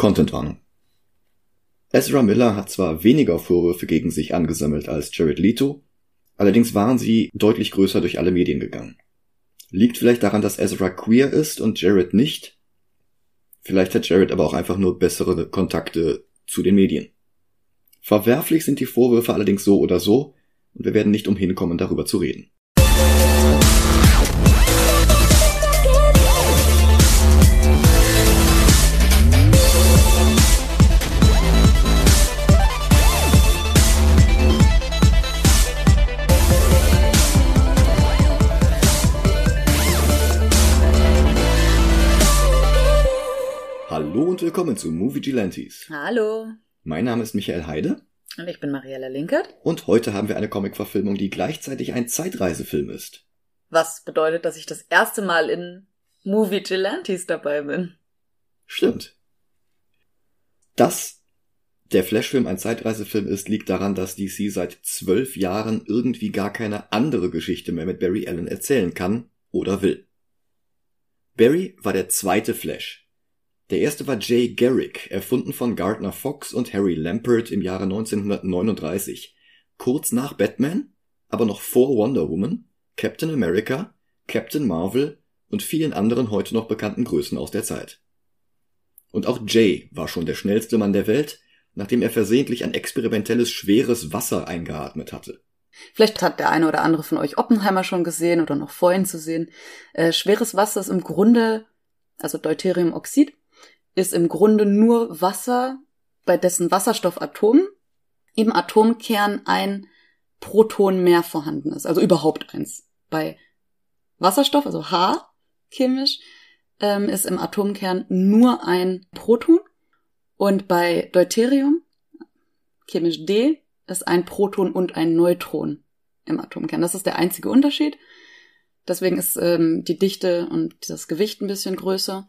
Contentwarnung. Ezra Miller hat zwar weniger Vorwürfe gegen sich angesammelt als Jared Leto, allerdings waren sie deutlich größer durch alle Medien gegangen. Liegt vielleicht daran, dass Ezra queer ist und Jared nicht? Vielleicht hat Jared aber auch einfach nur bessere Kontakte zu den Medien. Verwerflich sind die Vorwürfe allerdings so oder so, und wir werden nicht umhin kommen, darüber zu reden. Und willkommen zu Movie Gilantes. Hallo. Mein Name ist Michael Heide Und ich bin Mariella Linkert. und heute haben wir eine Comic-Verfilmung, die gleichzeitig ein Zeitreisefilm ist. Was bedeutet, dass ich das erste Mal in Movie Gelantes dabei bin. Stimmt. Dass der Flashfilm ein Zeitreisefilm ist, liegt daran, dass DC seit zwölf Jahren irgendwie gar keine andere Geschichte mehr mit Barry Allen erzählen kann oder will. Barry war der zweite Flash. Der erste war Jay Garrick, erfunden von Gardner Fox und Harry Lampert im Jahre 1939. Kurz nach Batman, aber noch vor Wonder Woman, Captain America, Captain Marvel und vielen anderen heute noch bekannten Größen aus der Zeit. Und auch Jay war schon der schnellste Mann der Welt, nachdem er versehentlich ein experimentelles schweres Wasser eingeatmet hatte. Vielleicht hat der eine oder andere von euch Oppenheimer schon gesehen oder noch vorhin zu sehen. Äh, schweres Wasser ist im Grunde, also Deuteriumoxid, ist im Grunde nur Wasser, bei dessen Wasserstoffatom im Atomkern ein Proton mehr vorhanden ist, also überhaupt eins. Bei Wasserstoff, also H chemisch, ähm, ist im Atomkern nur ein Proton und bei Deuterium, chemisch D, ist ein Proton und ein Neutron im Atomkern. Das ist der einzige Unterschied. Deswegen ist ähm, die Dichte und das Gewicht ein bisschen größer.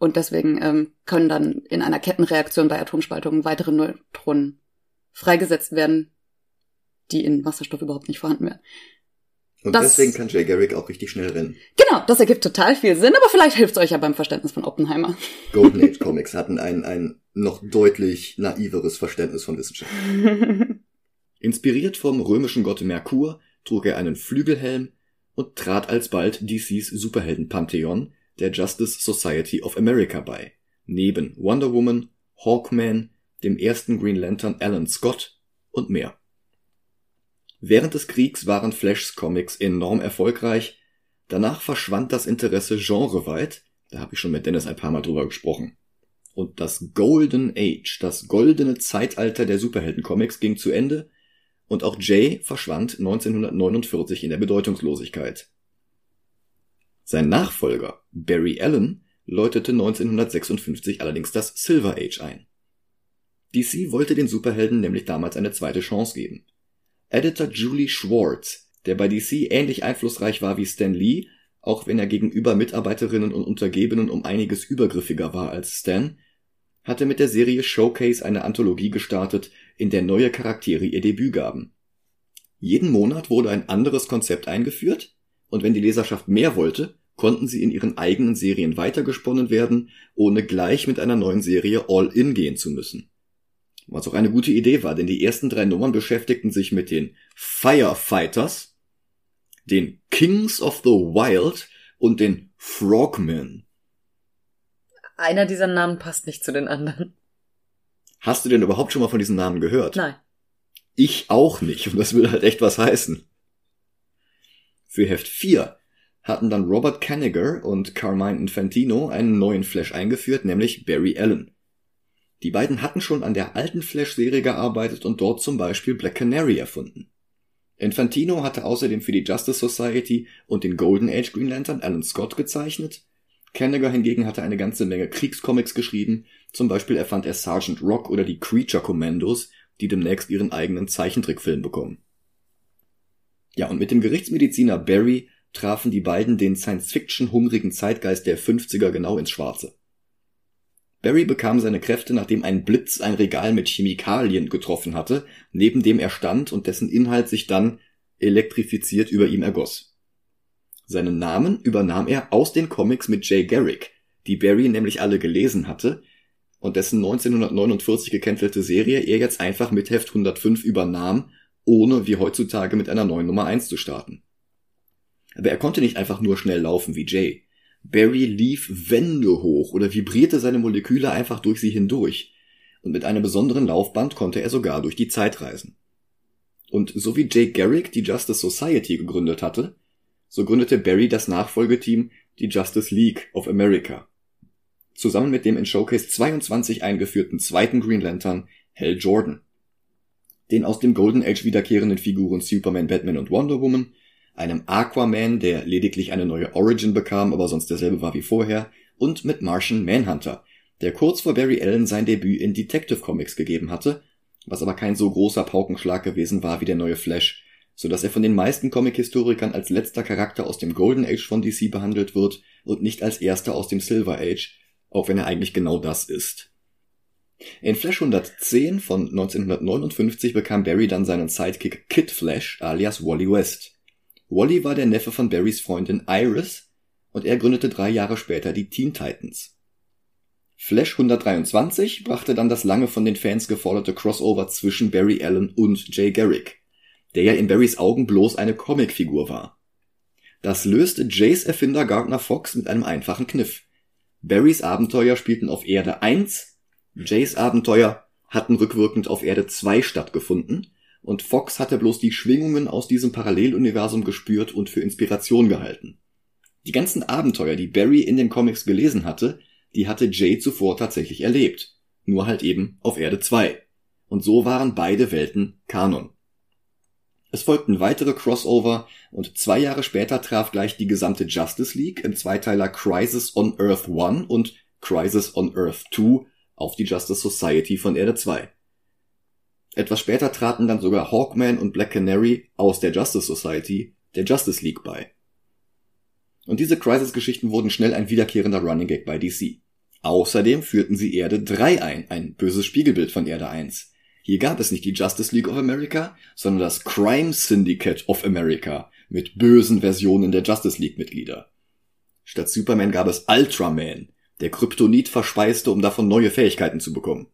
Und deswegen ähm, können dann in einer Kettenreaktion bei Atomspaltung weitere Neutronen freigesetzt werden, die in Wasserstoff überhaupt nicht vorhanden wären. Und Das- deswegen kann Jay Garrick auch richtig schnell rennen. Genau, das ergibt total viel Sinn, aber vielleicht hilft es euch ja beim Verständnis von Oppenheimer. Golden Age Comics hatten ein, ein noch deutlich naiveres Verständnis von Wissenschaft. Inspiriert vom römischen Gott Merkur trug er einen Flügelhelm und trat alsbald DCs Superhelden-Pantheon der Justice Society of America bei, neben Wonder Woman, Hawkman, dem ersten Green Lantern Alan Scott und mehr. Während des Kriegs waren Flashs Comics enorm erfolgreich, danach verschwand das Interesse genreweit, da habe ich schon mit Dennis ein paar Mal drüber gesprochen. Und das Golden Age, das goldene Zeitalter der Superhelden-Comics ging zu Ende und auch Jay verschwand 1949 in der Bedeutungslosigkeit. Sein Nachfolger, Barry Allen, läutete 1956 allerdings das Silver Age ein. DC wollte den Superhelden nämlich damals eine zweite Chance geben. Editor Julie Schwartz, der bei DC ähnlich einflussreich war wie Stan Lee, auch wenn er gegenüber Mitarbeiterinnen und Untergebenen um einiges übergriffiger war als Stan, hatte mit der Serie Showcase eine Anthologie gestartet, in der neue Charaktere ihr Debüt gaben. Jeden Monat wurde ein anderes Konzept eingeführt, und wenn die Leserschaft mehr wollte, konnten sie in ihren eigenen Serien weitergesponnen werden, ohne gleich mit einer neuen Serie all-in gehen zu müssen. Was auch eine gute Idee war, denn die ersten drei Nummern beschäftigten sich mit den Firefighters, den Kings of the Wild und den Frogmen. Einer dieser Namen passt nicht zu den anderen. Hast du denn überhaupt schon mal von diesen Namen gehört? Nein. Ich auch nicht, und das will halt echt was heißen. Für Heft 4 hatten dann Robert Kanigher und Carmine Infantino einen neuen Flash eingeführt, nämlich Barry Allen. Die beiden hatten schon an der alten Flash-Serie gearbeitet und dort zum Beispiel Black Canary erfunden. Infantino hatte außerdem für die Justice Society und den Golden Age Green Lantern Alan Scott gezeichnet. Kanigher hingegen hatte eine ganze Menge Kriegscomics geschrieben, zum Beispiel erfand er Sergeant Rock oder die Creature Commandos, die demnächst ihren eigenen Zeichentrickfilm bekommen. Ja, und mit dem Gerichtsmediziner Barry trafen die beiden den Science-Fiction-hungrigen Zeitgeist der 50er genau ins Schwarze. Barry bekam seine Kräfte, nachdem ein Blitz ein Regal mit Chemikalien getroffen hatte, neben dem er stand und dessen Inhalt sich dann elektrifiziert über ihm ergoss. Seinen Namen übernahm er aus den Comics mit Jay Garrick, die Barry nämlich alle gelesen hatte und dessen 1949 gecancelte Serie er jetzt einfach mit Heft 105 übernahm, ohne wie heutzutage mit einer neuen Nummer 1 zu starten. Aber er konnte nicht einfach nur schnell laufen wie Jay. Barry lief Wände hoch oder vibrierte seine Moleküle einfach durch sie hindurch. Und mit einem besonderen Laufband konnte er sogar durch die Zeit reisen. Und so wie Jake Garrick die Justice Society gegründet hatte, so gründete Barry das Nachfolgeteam, die Justice League of America. Zusammen mit dem in Showcase 22 eingeführten zweiten Green Lantern, Hal Jordan. Den aus dem Golden Age wiederkehrenden Figuren Superman, Batman und Wonder Woman einem Aquaman, der lediglich eine neue Origin bekam, aber sonst derselbe war wie vorher, und mit Martian Manhunter, der kurz vor Barry Allen sein Debüt in Detective Comics gegeben hatte, was aber kein so großer Paukenschlag gewesen war wie der neue Flash, so dass er von den meisten Comic-Historikern als letzter Charakter aus dem Golden Age von DC behandelt wird und nicht als erster aus dem Silver Age, auch wenn er eigentlich genau das ist. In Flash 110 von 1959 bekam Barry dann seinen Sidekick Kid Flash alias Wally West. Wally war der Neffe von Barrys Freundin Iris und er gründete drei Jahre später die Teen Titans. Flash 123 brachte dann das lange von den Fans geforderte Crossover zwischen Barry Allen und Jay Garrick, der ja in Barrys Augen bloß eine Comicfigur war. Das löste Jays Erfinder Gardner Fox mit einem einfachen Kniff. Barrys Abenteuer spielten auf Erde 1, Jays Abenteuer hatten rückwirkend auf Erde 2 stattgefunden und Fox hatte bloß die Schwingungen aus diesem Paralleluniversum gespürt und für Inspiration gehalten. Die ganzen Abenteuer, die Barry in den Comics gelesen hatte, die hatte Jay zuvor tatsächlich erlebt. Nur halt eben auf Erde 2. Und so waren beide Welten Kanon. Es folgten weitere Crossover und zwei Jahre später traf gleich die gesamte Justice League im Zweiteiler Crisis on Earth 1 und Crisis on Earth 2 auf die Justice Society von Erde 2. Etwas später traten dann sogar Hawkman und Black Canary aus der Justice Society der Justice League bei. Und diese Crisis-Geschichten wurden schnell ein wiederkehrender Running Gag bei DC. Außerdem führten sie Erde 3 ein, ein böses Spiegelbild von Erde 1. Hier gab es nicht die Justice League of America, sondern das Crime Syndicate of America mit bösen Versionen der Justice League Mitglieder. Statt Superman gab es Ultraman, der Kryptonit verspeiste, um davon neue Fähigkeiten zu bekommen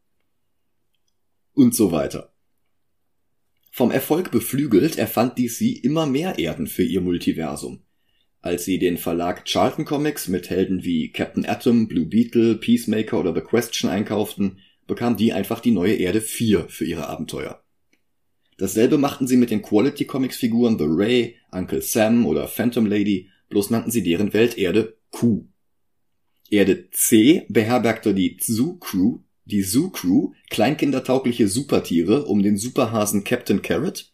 und so weiter. Vom Erfolg beflügelt erfand DC immer mehr Erden für ihr Multiversum. Als sie den Verlag Charlton Comics mit Helden wie Captain Atom, Blue Beetle, Peacemaker oder The Question einkauften, bekam die einfach die neue Erde 4 für ihre Abenteuer. Dasselbe machten sie mit den Quality Comics Figuren The Ray, Uncle Sam oder Phantom Lady, bloß nannten sie deren Welt Erde Q. Erde C beherbergte die Zoo Crew die Zoo Crew, kleinkindertaugliche Supertiere um den Superhasen Captain Carrot.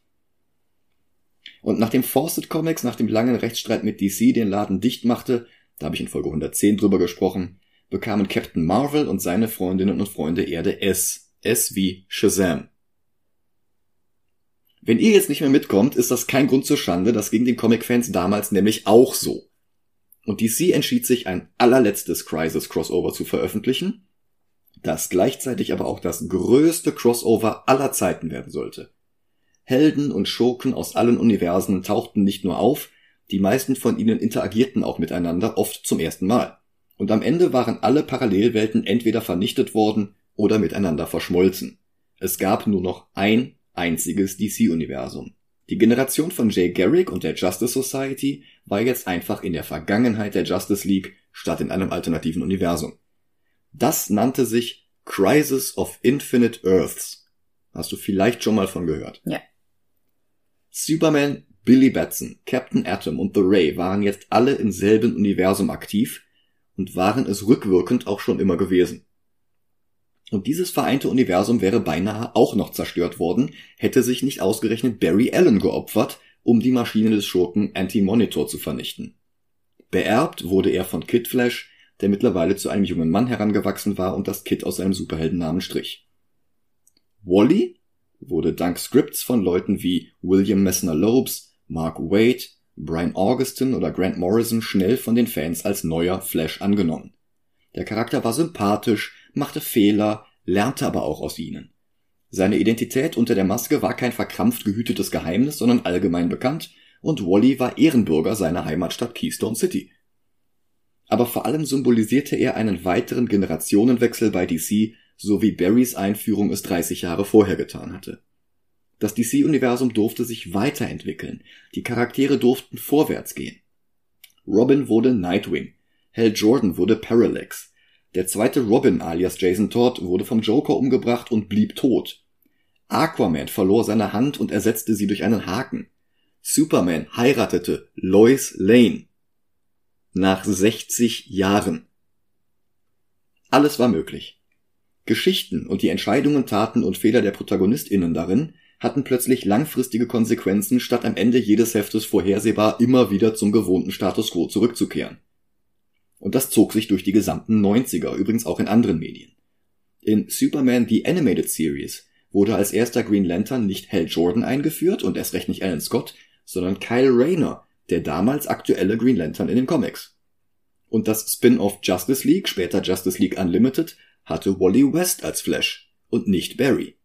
Und nachdem Fawcett Comics nach dem langen Rechtsstreit mit DC den Laden dicht machte, da habe ich in Folge 110 drüber gesprochen, bekamen Captain Marvel und seine Freundinnen und Freunde Erde S. S wie Shazam. Wenn ihr jetzt nicht mehr mitkommt, ist das kein Grund zur Schande, das ging den Comic-Fans damals nämlich auch so. Und DC entschied sich, ein allerletztes Crisis-Crossover zu veröffentlichen, das gleichzeitig aber auch das größte Crossover aller Zeiten werden sollte. Helden und Schurken aus allen Universen tauchten nicht nur auf, die meisten von ihnen interagierten auch miteinander, oft zum ersten Mal. Und am Ende waren alle Parallelwelten entweder vernichtet worden oder miteinander verschmolzen. Es gab nur noch ein einziges DC-Universum. Die Generation von Jay Garrick und der Justice Society war jetzt einfach in der Vergangenheit der Justice League statt in einem alternativen Universum. Das nannte sich Crisis of Infinite Earths. Hast du vielleicht schon mal von gehört? Ja. Superman, Billy Batson, Captain Atom und The Ray waren jetzt alle im selben Universum aktiv und waren es rückwirkend auch schon immer gewesen. Und dieses vereinte Universum wäre beinahe auch noch zerstört worden, hätte sich nicht ausgerechnet Barry Allen geopfert, um die Maschine des Schurken Anti-Monitor zu vernichten. Beerbt wurde er von Kid Flash, der mittlerweile zu einem jungen Mann herangewachsen war und das Kit aus seinem Superheldennamen strich. Wally wurde dank Scripts von Leuten wie William Messner Lopes, Mark Waid, Brian Augustin oder Grant Morrison schnell von den Fans als neuer Flash angenommen. Der Charakter war sympathisch, machte Fehler, lernte aber auch aus ihnen. Seine Identität unter der Maske war kein verkrampft gehütetes Geheimnis, sondern allgemein bekannt, und Wally war Ehrenbürger seiner Heimatstadt Keystone City. Aber vor allem symbolisierte er einen weiteren Generationenwechsel bei DC, so wie Barrys Einführung es 30 Jahre vorher getan hatte. Das DC-Universum durfte sich weiterentwickeln, die Charaktere durften vorwärts gehen. Robin wurde Nightwing, Hal Jordan wurde Parallax, der zweite Robin alias Jason Todd wurde vom Joker umgebracht und blieb tot. Aquaman verlor seine Hand und ersetzte sie durch einen Haken. Superman heiratete Lois Lane. Nach 60 Jahren. Alles war möglich. Geschichten und die Entscheidungen, Taten und Fehler der ProtagonistInnen darin hatten plötzlich langfristige Konsequenzen, statt am Ende jedes Heftes vorhersehbar immer wieder zum gewohnten Status quo zurückzukehren. Und das zog sich durch die gesamten 90er, übrigens auch in anderen Medien. In Superman The Animated Series wurde als erster Green Lantern nicht Hal Jordan eingeführt und erst recht nicht Alan Scott, sondern Kyle Rayner, der damals aktuelle Green Lantern in den Comics. Und das Spin-off Justice League, später Justice League Unlimited, hatte Wally West als Flash und nicht Barry.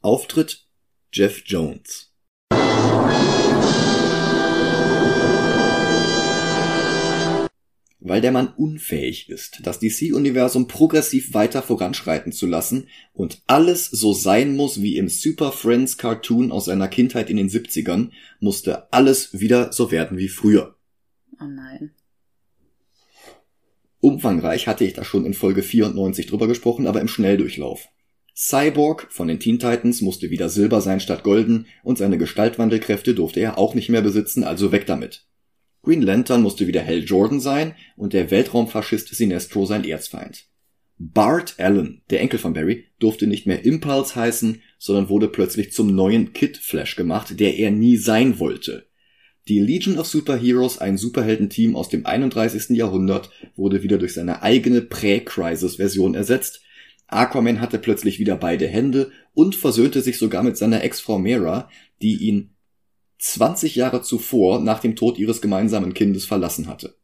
Auftritt Jeff Jones. Weil der Mann unfähig ist, das DC-Universum progressiv weiter voranschreiten zu lassen und alles so sein muss wie im Super Friends Cartoon aus seiner Kindheit in den 70ern, musste alles wieder so werden wie früher. Oh nein. Umfangreich hatte ich da schon in Folge 94 drüber gesprochen, aber im Schnelldurchlauf. Cyborg von den Teen Titans musste wieder Silber sein statt Golden und seine Gestaltwandelkräfte durfte er auch nicht mehr besitzen, also weg damit. Green Lantern musste wieder Hal Jordan sein und der Weltraumfaschist Sinestro sein Erzfeind. Bart Allen, der Enkel von Barry, durfte nicht mehr Impulse heißen, sondern wurde plötzlich zum neuen Kid Flash gemacht, der er nie sein wollte. Die Legion of Superheroes, ein Superheldenteam aus dem 31. Jahrhundert, wurde wieder durch seine eigene Prä-Crisis-Version ersetzt, Aquaman hatte plötzlich wieder beide Hände und versöhnte sich sogar mit seiner Ex-Frau Mera, die ihn 20 Jahre zuvor nach dem Tod ihres gemeinsamen Kindes verlassen hatte.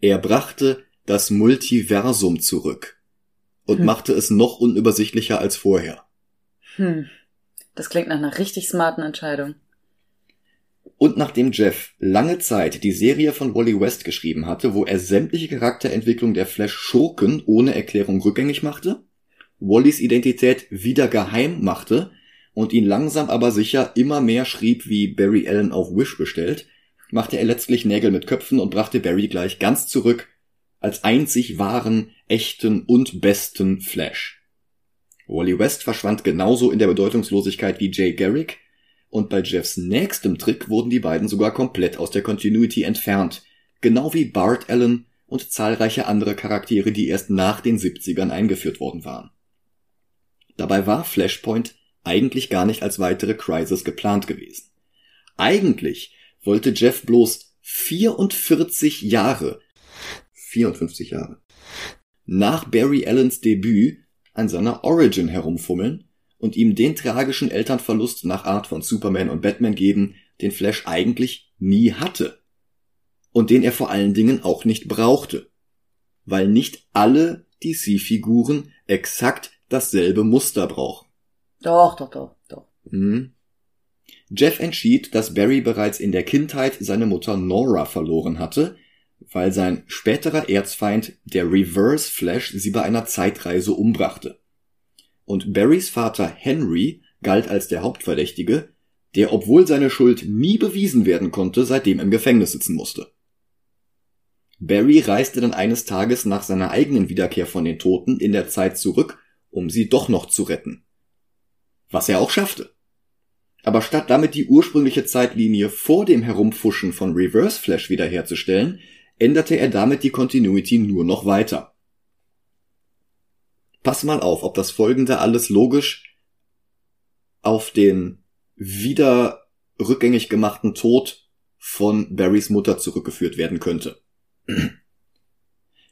Er brachte das Multiversum zurück und hm. machte es noch unübersichtlicher als vorher. Hm. Das klingt nach einer richtig smarten Entscheidung. Und nachdem Jeff lange Zeit die Serie von Wally West geschrieben hatte, wo er sämtliche Charakterentwicklung der Flash-Schurken ohne Erklärung rückgängig machte, Wallys Identität wieder geheim machte und ihn langsam aber sicher immer mehr schrieb wie Barry Allen auf Wish bestellt, machte er letztlich Nägel mit Köpfen und brachte Barry gleich ganz zurück als einzig wahren, echten und besten Flash. Wally West verschwand genauso in der Bedeutungslosigkeit wie Jay Garrick, und bei Jeffs nächstem Trick wurden die beiden sogar komplett aus der Continuity entfernt, genau wie Bart Allen und zahlreiche andere Charaktere, die erst nach den 70ern eingeführt worden waren. Dabei war Flashpoint eigentlich gar nicht als weitere Crisis geplant gewesen. Eigentlich wollte Jeff bloß 44 Jahre 54 Jahre nach Barry Allens Debüt an seiner Origin herumfummeln und ihm den tragischen Elternverlust nach Art von Superman und Batman geben, den Flash eigentlich nie hatte. Und den er vor allen Dingen auch nicht brauchte. Weil nicht alle DC-Figuren exakt dasselbe Muster brauchen. Doch, doch, doch, doch. Hm. Jeff entschied, dass Barry bereits in der Kindheit seine Mutter Nora verloren hatte, weil sein späterer Erzfeind, der Reverse Flash, sie bei einer Zeitreise umbrachte und Barrys Vater Henry galt als der Hauptverdächtige, der obwohl seine Schuld nie bewiesen werden konnte, seitdem im Gefängnis sitzen musste. Barry reiste dann eines Tages nach seiner eigenen Wiederkehr von den Toten in der Zeit zurück, um sie doch noch zu retten. Was er auch schaffte. Aber statt damit die ursprüngliche Zeitlinie vor dem Herumfuschen von Reverse Flash wiederherzustellen, änderte er damit die Continuity nur noch weiter. Pass mal auf, ob das folgende alles logisch auf den wieder rückgängig gemachten Tod von Barrys Mutter zurückgeführt werden könnte.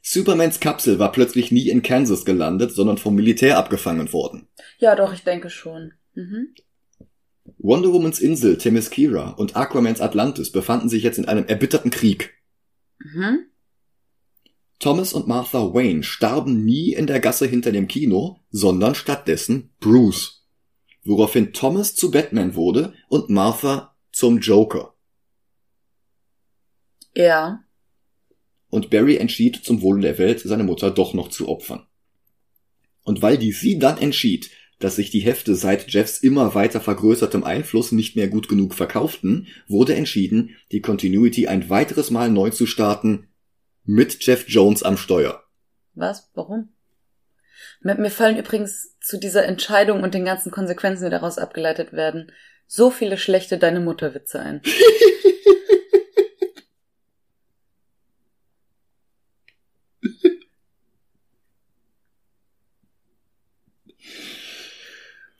Supermans Kapsel war plötzlich nie in Kansas gelandet, sondern vom Militär abgefangen worden. Ja, doch, ich denke schon. Mhm. Wonder Womans Insel, Themyscira und Aquamans Atlantis befanden sich jetzt in einem erbitterten Krieg. Mhm. Thomas und Martha Wayne starben nie in der Gasse hinter dem Kino, sondern stattdessen Bruce. Woraufhin Thomas zu Batman wurde und Martha zum Joker. Ja. Und Barry entschied, zum Wohle der Welt seine Mutter doch noch zu opfern. Und weil DC dann entschied, dass sich die Hefte seit Jeffs immer weiter vergrößertem Einfluss nicht mehr gut genug verkauften, wurde entschieden, die Continuity ein weiteres Mal neu zu starten, mit Jeff Jones am Steuer. Was? Warum? Mir, mir fallen übrigens zu dieser Entscheidung und den ganzen Konsequenzen, die daraus abgeleitet werden, so viele schlechte Deine Mutter Witze ein.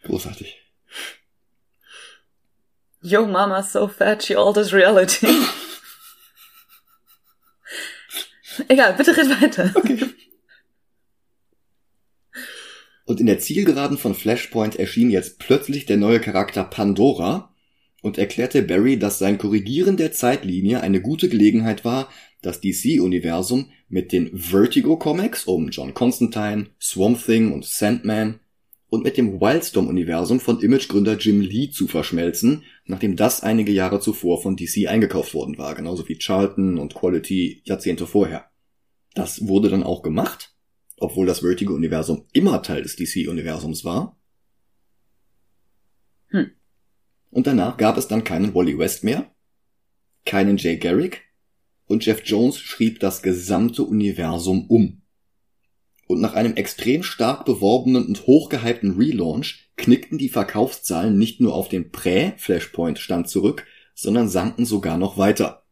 Großartig. Yo mama's so fat she alters reality. Egal, bitte red weiter. Okay. Und in der Zielgeraden von Flashpoint erschien jetzt plötzlich der neue Charakter Pandora und erklärte Barry, dass sein Korrigieren der Zeitlinie eine gute Gelegenheit war, das DC-Universum mit den Vertigo Comics um John Constantine, Swamp Thing und Sandman und mit dem Wildstorm-Universum von Imagegründer Jim Lee zu verschmelzen, nachdem das einige Jahre zuvor von DC eingekauft worden war, genauso wie Charlton und Quality Jahrzehnte vorher. Das wurde dann auch gemacht obwohl das Vertigo-Universum immer Teil des DC-Universums war. Hm. Und danach gab es dann keinen Wally West mehr, keinen Jay Garrick und Jeff Jones schrieb das gesamte Universum um. Und nach einem extrem stark beworbenen und hochgehypten Relaunch knickten die Verkaufszahlen nicht nur auf den Prä-Flashpoint-Stand zurück, sondern sanken sogar noch weiter.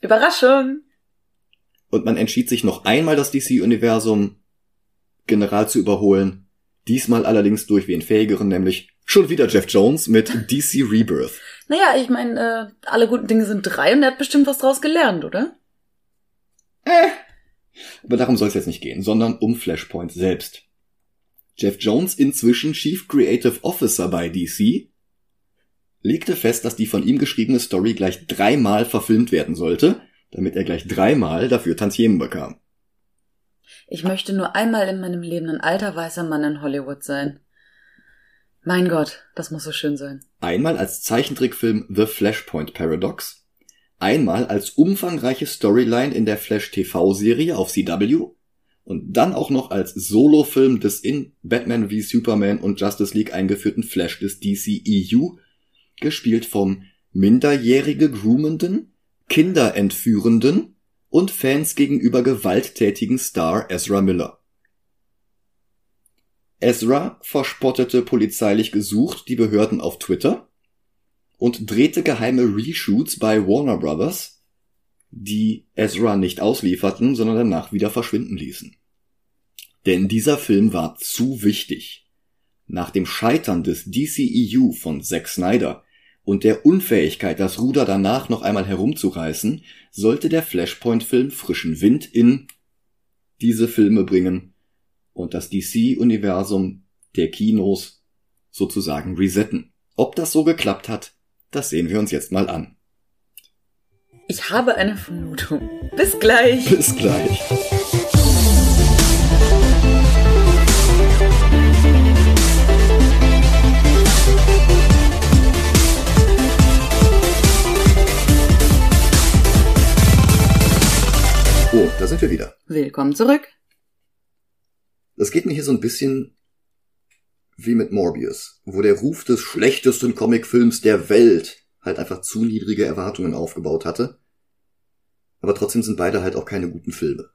Überraschung! und man entschied sich noch einmal das DC-Universum general zu überholen. Diesmal allerdings durch wen fähigeren, nämlich schon wieder Jeff Jones mit DC Rebirth. Naja, ich meine, äh, alle guten Dinge sind drei und er hat bestimmt was draus gelernt, oder? Äh. Aber darum soll es jetzt nicht gehen, sondern um Flashpoint selbst. Jeff Jones, inzwischen Chief Creative Officer bei DC, legte fest, dass die von ihm geschriebene Story gleich dreimal verfilmt werden sollte, damit er gleich dreimal dafür Tantiemen bekam. Ich möchte nur einmal in meinem Leben ein alter weißer Mann in Hollywood sein. Mein Gott, das muss so schön sein. Einmal als Zeichentrickfilm The Flashpoint Paradox, einmal als umfangreiche Storyline in der Flash TV-Serie auf CW und dann auch noch als Solofilm des in Batman v Superman und Justice League eingeführten Flash des DCEU, gespielt vom minderjährige groomenden, Kinderentführenden und Fans gegenüber gewalttätigen Star Ezra Miller. Ezra verspottete polizeilich gesucht die Behörden auf Twitter und drehte geheime Reshoots bei Warner Brothers, die Ezra nicht auslieferten, sondern danach wieder verschwinden ließen. Denn dieser Film war zu wichtig. Nach dem Scheitern des DCEU von Zack Snyder und der Unfähigkeit, das Ruder danach noch einmal herumzureißen, sollte der Flashpoint-Film frischen Wind in diese Filme bringen und das DC-Universum der Kinos sozusagen resetten. Ob das so geklappt hat, das sehen wir uns jetzt mal an. Ich habe eine Vermutung. Bis gleich. Bis gleich. Oh, da sind wir wieder. Willkommen zurück. Das geht mir hier so ein bisschen wie mit Morbius, wo der Ruf des schlechtesten Comicfilms der Welt halt einfach zu niedrige Erwartungen aufgebaut hatte. Aber trotzdem sind beide halt auch keine guten Filme.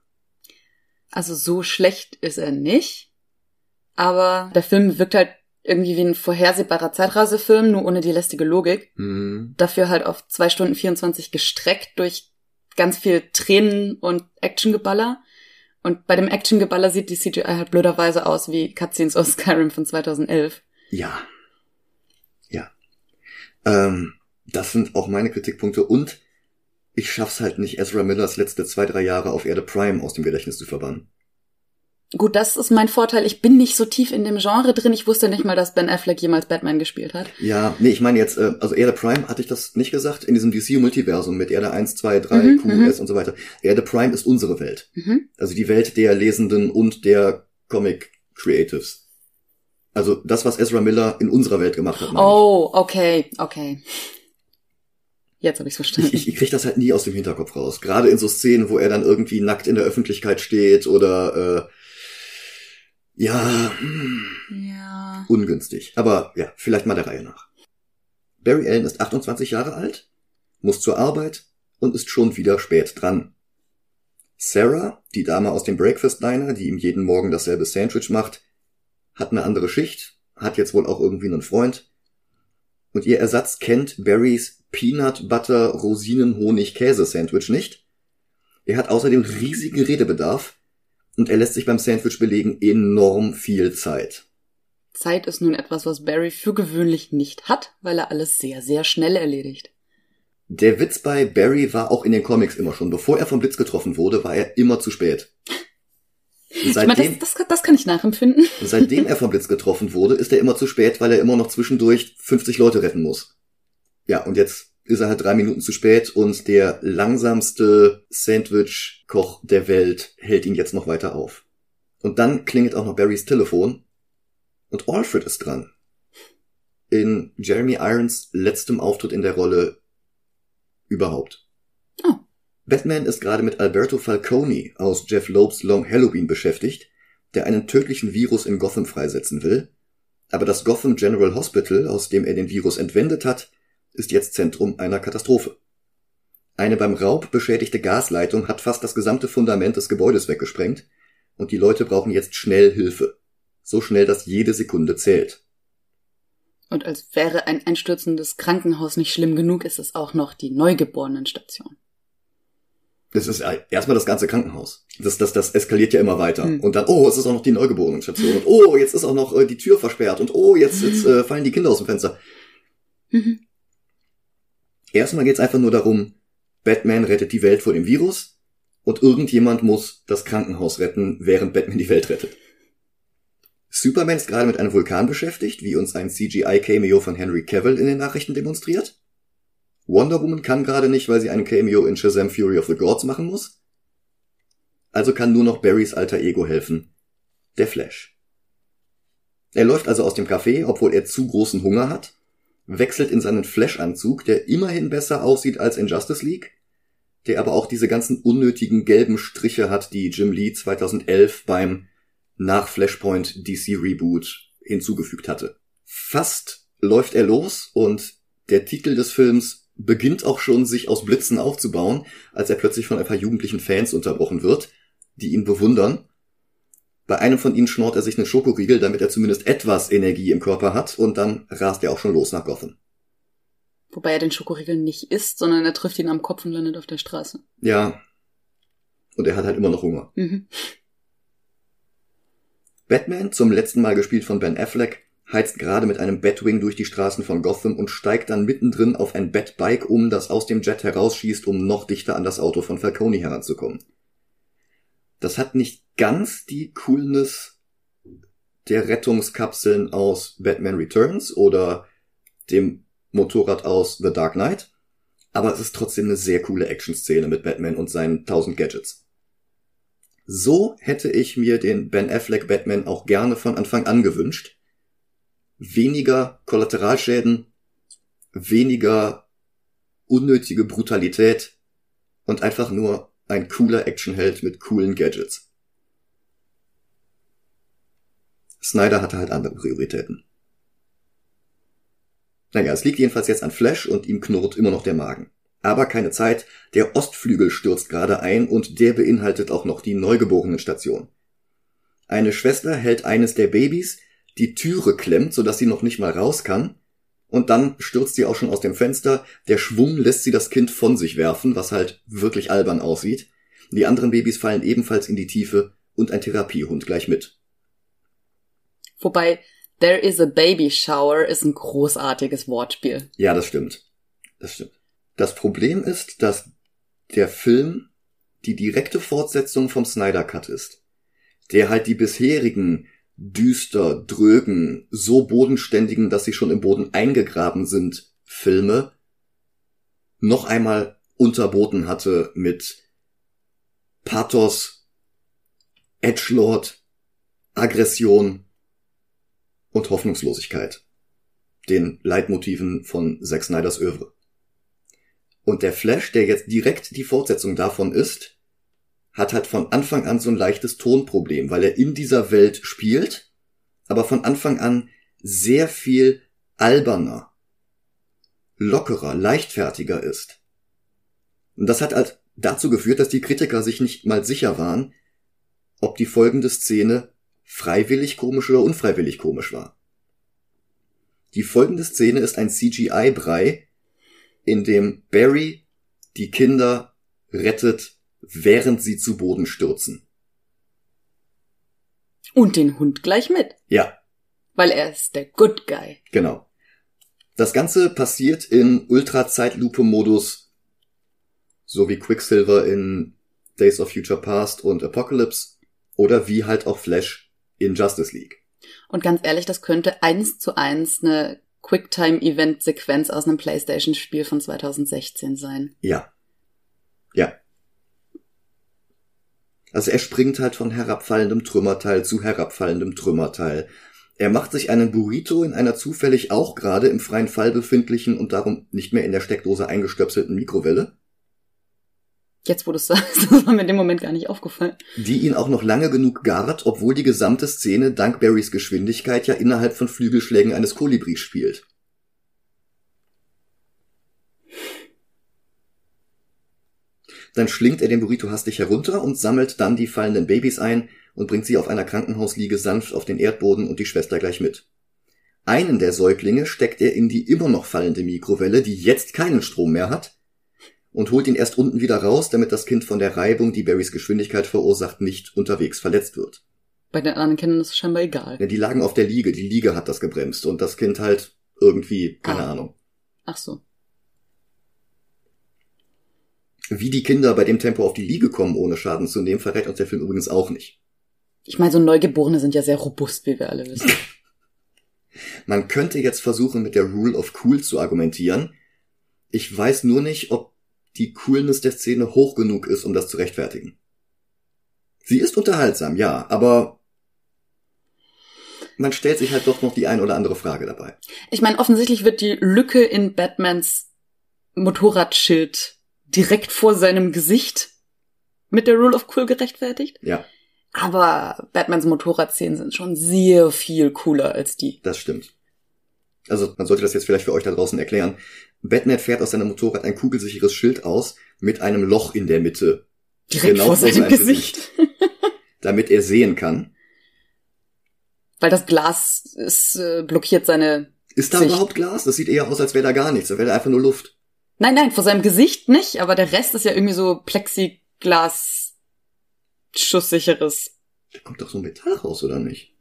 Also so schlecht ist er nicht. Aber der Film wirkt halt irgendwie wie ein vorhersehbarer Zeitreisefilm, nur ohne die lästige Logik. Mhm. Dafür halt auf zwei Stunden 24 gestreckt durch ganz viel Tränen und Actiongeballer. Und bei dem Actiongeballer sieht die CGI halt blöderweise aus wie Cutscenes aus Skyrim von 2011. Ja. Ja. Ähm, das sind auch meine Kritikpunkte und ich schaff's halt nicht, Ezra Millers letzte zwei, drei Jahre auf Erde Prime aus dem Gedächtnis zu verbannen. Gut, das ist mein Vorteil. Ich bin nicht so tief in dem Genre drin. Ich wusste nicht mal, dass Ben Affleck jemals Batman gespielt hat. Ja, nee, ich meine jetzt, äh, also Erde Prime, hatte ich das nicht gesagt, in diesem DC-Multiversum mit Erde 1, 2, 3, Mhm, QS und so weiter. Erde Prime ist unsere Welt. Mhm. Also die Welt der Lesenden und der Comic Creatives. Also das, was Ezra Miller in unserer Welt gemacht hat. meine ich. Oh, okay, okay. Jetzt habe ich verstanden. Ich, ich krieg das halt nie aus dem Hinterkopf raus. Gerade in so Szenen, wo er dann irgendwie nackt in der Öffentlichkeit steht oder äh, ja, ja. ungünstig. Aber ja, vielleicht mal der Reihe nach. Barry Allen ist 28 Jahre alt, muss zur Arbeit und ist schon wieder spät dran. Sarah, die Dame aus dem Breakfast Diner, die ihm jeden Morgen dasselbe Sandwich macht, hat eine andere Schicht, hat jetzt wohl auch irgendwie einen Freund. Und ihr Ersatz kennt Barrys Peanut Butter Rosinen Honig Käse Sandwich nicht. Er hat außerdem riesigen Redebedarf und er lässt sich beim Sandwich belegen enorm viel Zeit. Zeit ist nun etwas, was Barry für gewöhnlich nicht hat, weil er alles sehr, sehr schnell erledigt. Der Witz bei Barry war auch in den Comics immer schon. Bevor er vom Blitz getroffen wurde, war er immer zu spät. Und seitdem, meine, das, das, das kann ich nachempfinden. Seitdem er vom Blitz getroffen wurde, ist er immer zu spät, weil er immer noch zwischendurch 50 Leute retten muss. Ja, und jetzt ist er halt drei Minuten zu spät und der langsamste Sandwich-Koch der Welt hält ihn jetzt noch weiter auf. Und dann klingelt auch noch Barrys Telefon und Alfred ist dran. In Jeremy Irons letztem Auftritt in der Rolle überhaupt. Oh. Batman ist gerade mit Alberto Falcone aus Jeff Lopes Long Halloween beschäftigt, der einen tödlichen Virus in Gotham freisetzen will. Aber das Gotham General Hospital, aus dem er den Virus entwendet hat, ist jetzt Zentrum einer Katastrophe. Eine beim Raub beschädigte Gasleitung hat fast das gesamte Fundament des Gebäudes weggesprengt und die Leute brauchen jetzt schnell Hilfe. So schnell, dass jede Sekunde zählt. Und als wäre ein einstürzendes Krankenhaus nicht schlimm genug, ist es auch noch die Neugeborenenstation. Das ist erstmal das ganze Krankenhaus. Das, das, das eskaliert ja immer weiter. Hm. Und dann, oh, es ist auch noch die Neugeborenenstation. Und oh, jetzt ist auch noch äh, die Tür versperrt. Und oh, jetzt, jetzt äh, fallen die Kinder aus dem Fenster. Mhm. Erstmal geht's einfach nur darum, Batman rettet die Welt vor dem Virus und irgendjemand muss das Krankenhaus retten, während Batman die Welt rettet. Superman ist gerade mit einem Vulkan beschäftigt, wie uns ein CGI-Cameo von Henry Cavill in den Nachrichten demonstriert. Wonder Woman kann gerade nicht, weil sie einen Cameo in Shazam Fury of the Gods machen muss. Also kann nur noch Barrys alter Ego helfen. Der Flash. Er läuft also aus dem Café, obwohl er zu großen Hunger hat, wechselt in seinen Flash-Anzug, der immerhin besser aussieht als in Justice League, der aber auch diese ganzen unnötigen gelben Striche hat, die Jim Lee 2011 beim nach Flashpoint DC Reboot hinzugefügt hatte. Fast läuft er los und der Titel des Films beginnt auch schon sich aus Blitzen aufzubauen, als er plötzlich von ein paar jugendlichen Fans unterbrochen wird, die ihn bewundern. Bei einem von ihnen schnort er sich einen Schokoriegel, damit er zumindest etwas Energie im Körper hat, und dann rast er auch schon los nach Gotham. Wobei er den Schokoriegel nicht isst, sondern er trifft ihn am Kopf und landet auf der Straße. Ja. Und er hat halt immer noch Hunger. Mhm. Batman, zum letzten Mal gespielt von Ben Affleck, heizt gerade mit einem Batwing durch die Straßen von Gotham und steigt dann mittendrin auf ein Batbike um, das aus dem Jet herausschießt, um noch dichter an das Auto von Falcone heranzukommen. Das hat nicht ganz die Coolness der Rettungskapseln aus Batman Returns oder dem Motorrad aus The Dark Knight, aber es ist trotzdem eine sehr coole Action-Szene mit Batman und seinen tausend Gadgets. So hätte ich mir den Ben Affleck Batman auch gerne von Anfang an gewünscht. Weniger Kollateralschäden, weniger unnötige Brutalität und einfach nur ein cooler Actionheld mit coolen Gadgets. Snyder hatte halt andere Prioritäten. Naja, es liegt jedenfalls jetzt an Flash und ihm knurrt immer noch der Magen. Aber keine Zeit, der Ostflügel stürzt gerade ein und der beinhaltet auch noch die Neugeborenenstation. Eine Schwester hält eines der Babys, die Türe klemmt, sodass sie noch nicht mal raus kann, und dann stürzt sie auch schon aus dem Fenster, der Schwung lässt sie das Kind von sich werfen, was halt wirklich albern aussieht. Die anderen Babys fallen ebenfalls in die Tiefe und ein Therapiehund gleich mit. Wobei, There is a Baby Shower ist ein großartiges Wortspiel. Ja, das stimmt. Das stimmt. Das Problem ist, dass der Film die direkte Fortsetzung vom Snyder Cut ist, der halt die bisherigen düster, drögen, so bodenständigen, dass sie schon im Boden eingegraben sind, Filme noch einmal unterboten hatte mit Pathos, Edgelord, Aggression und Hoffnungslosigkeit, den Leitmotiven von Zack Snyders Övre. Und der Flash, der jetzt direkt die Fortsetzung davon ist, hat halt von Anfang an so ein leichtes Tonproblem, weil er in dieser Welt spielt, aber von Anfang an sehr viel alberner, lockerer, leichtfertiger ist. Und das hat halt dazu geführt, dass die Kritiker sich nicht mal sicher waren, ob die folgende Szene freiwillig komisch oder unfreiwillig komisch war. Die folgende Szene ist ein CGI-Brei, in dem Barry die Kinder rettet, während sie zu Boden stürzen. Und den Hund gleich mit. Ja. Weil er ist der Good Guy. Genau. Das Ganze passiert in Ultra-Zeitlupe-Modus, so wie Quicksilver in Days of Future Past und Apocalypse oder wie halt auch Flash in Justice League. Und ganz ehrlich, das könnte eins zu eins eine Quicktime-Event-Sequenz aus einem PlayStation-Spiel von 2016 sein. Ja. Ja. Also er springt halt von herabfallendem Trümmerteil zu herabfallendem Trümmerteil. Er macht sich einen Burrito in einer zufällig auch gerade im freien Fall befindlichen und darum nicht mehr in der Steckdose eingestöpselten Mikrowelle. Jetzt, wo du es sagst, das war mir in dem Moment gar nicht aufgefallen. Die ihn auch noch lange genug gart, obwohl die gesamte Szene dank Barrys Geschwindigkeit ja innerhalb von Flügelschlägen eines Kolibris spielt. Dann schlingt er den Burrito hastig herunter und sammelt dann die fallenden Babys ein und bringt sie auf einer Krankenhausliege sanft auf den Erdboden und die Schwester gleich mit. Einen der Säuglinge steckt er in die immer noch fallende Mikrowelle, die jetzt keinen Strom mehr hat, und holt ihn erst unten wieder raus, damit das Kind von der Reibung, die Barrys Geschwindigkeit verursacht, nicht unterwegs verletzt wird. Bei den anderen Kindern ist es scheinbar egal. Ja, die lagen auf der Liege, die Liege hat das gebremst und das Kind halt irgendwie, keine Ah. Ahnung. Ach so. Wie die Kinder bei dem Tempo auf die Liege kommen, ohne Schaden zu nehmen, verrät uns der Film übrigens auch nicht. Ich meine, so Neugeborene sind ja sehr robust, wie wir alle wissen. Man könnte jetzt versuchen, mit der Rule of Cool zu argumentieren. Ich weiß nur nicht, ob die Coolness der Szene hoch genug ist, um das zu rechtfertigen. Sie ist unterhaltsam, ja, aber man stellt sich halt doch noch die ein oder andere Frage dabei. Ich meine, offensichtlich wird die Lücke in Batmans Motorradschild direkt vor seinem Gesicht mit der Rule of Cool gerechtfertigt. Ja, Aber Batmans Motorradszenen sind schon sehr viel cooler als die. das stimmt. Also, man sollte das jetzt vielleicht für euch da draußen erklären. Batman fährt aus seinem Motorrad ein kugelsicheres Schild aus mit einem Loch in der Mitte, Direkt Genau vor seinem seinem Gesicht. damit er sehen kann. Weil das Glas ist, äh, blockiert seine. Ist da Sicht. überhaupt Glas? Das sieht eher aus, als wäre da gar nichts. Da wäre da einfach nur Luft. Nein, nein, vor seinem Gesicht nicht, aber der Rest ist ja irgendwie so Plexiglas schusssicheres. Da kommt doch so ein Metall raus, oder nicht?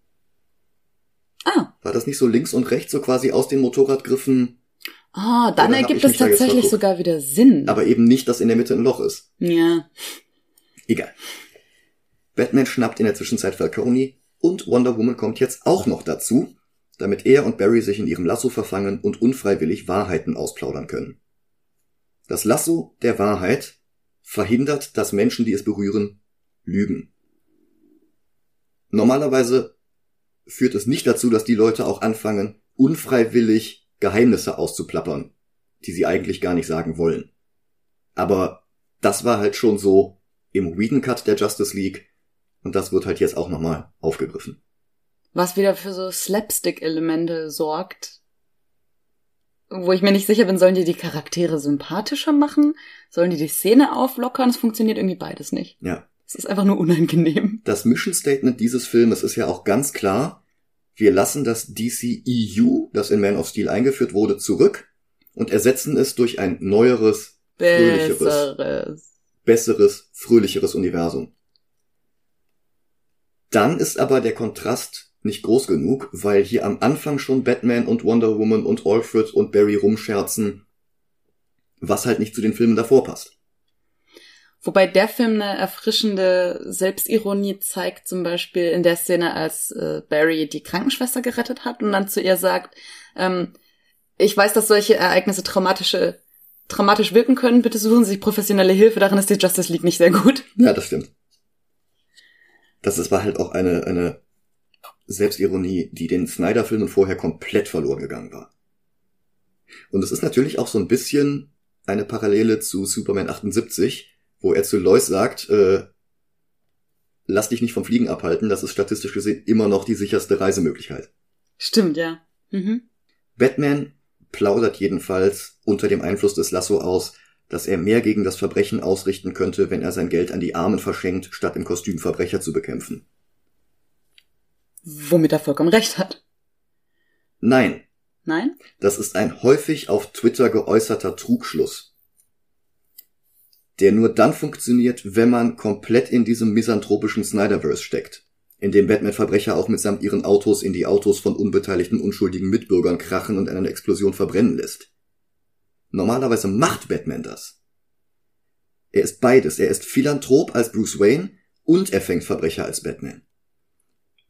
Ah. War das nicht so links und rechts so quasi aus den Motorradgriffen, Ah, dann ergibt es tatsächlich sogar wieder Sinn. aber eben nicht, dass in der Mitte ein Loch ist? ja. Egal. Batman schnappt in der Zwischenzeit Falcone und Wonder Woman kommt jetzt auch noch dazu, damit er und Barry sich in ihrem Lasso verfangen und unfreiwillig Wahrheiten ausplaudern können. Das Lasso der Wahrheit verhindert, dass Menschen, die es berühren, lügen. Normalerweise führt es nicht dazu, dass die Leute auch anfangen, unfreiwillig Geheimnisse auszuplappern, die sie eigentlich gar nicht sagen wollen. Aber das war halt schon so im Whedon Cut der Justice League und das wird halt jetzt auch nochmal aufgegriffen. Was wieder für so Slapstick-Elemente sorgt. Wo ich mir nicht sicher bin, sollen die die Charaktere sympathischer machen? Sollen die die Szene auflockern? Es funktioniert irgendwie beides nicht. Ja. Es ist einfach nur unangenehm. Das Mission Statement dieses Filmes ist ja auch ganz klar, wir lassen das DCEU, das in Man of Steel eingeführt wurde, zurück und ersetzen es durch ein neueres, fröhlicheres, Besseres. besseres, fröhlicheres Universum. Dann ist aber der Kontrast nicht groß genug, weil hier am Anfang schon Batman und Wonder Woman und Alfred und Barry rumscherzen, was halt nicht zu den Filmen davor passt. Wobei der Film eine erfrischende Selbstironie zeigt, zum Beispiel in der Szene, als äh, Barry die Krankenschwester gerettet hat und dann zu ihr sagt, ähm, ich weiß, dass solche Ereignisse traumatische, traumatisch wirken können, bitte suchen Sie sich professionelle Hilfe, darin ist die Justice League nicht sehr gut. Ja, das stimmt. Das ist, war halt auch eine, eine Selbstironie, die den Snyder-Filmen vorher komplett verloren gegangen war. Und es ist natürlich auch so ein bisschen eine Parallele zu Superman 78, wo er zu Lois sagt, äh, lass dich nicht vom Fliegen abhalten, das ist statistisch gesehen immer noch die sicherste Reisemöglichkeit. Stimmt, ja. Mhm. Batman plaudert jedenfalls unter dem Einfluss des Lasso aus, dass er mehr gegen das Verbrechen ausrichten könnte, wenn er sein Geld an die Armen verschenkt, statt im Kostüm Verbrecher zu bekämpfen. Womit er vollkommen recht hat. Nein. Nein? Das ist ein häufig auf Twitter geäußerter Trugschluss. Der nur dann funktioniert, wenn man komplett in diesem misanthropischen Snyderverse steckt in dem Batman Verbrecher auch mitsamt ihren Autos in die Autos von unbeteiligten unschuldigen Mitbürgern krachen und in einer Explosion verbrennen lässt. Normalerweise macht Batman das. Er ist beides. Er ist Philanthrop als Bruce Wayne und er fängt Verbrecher als Batman.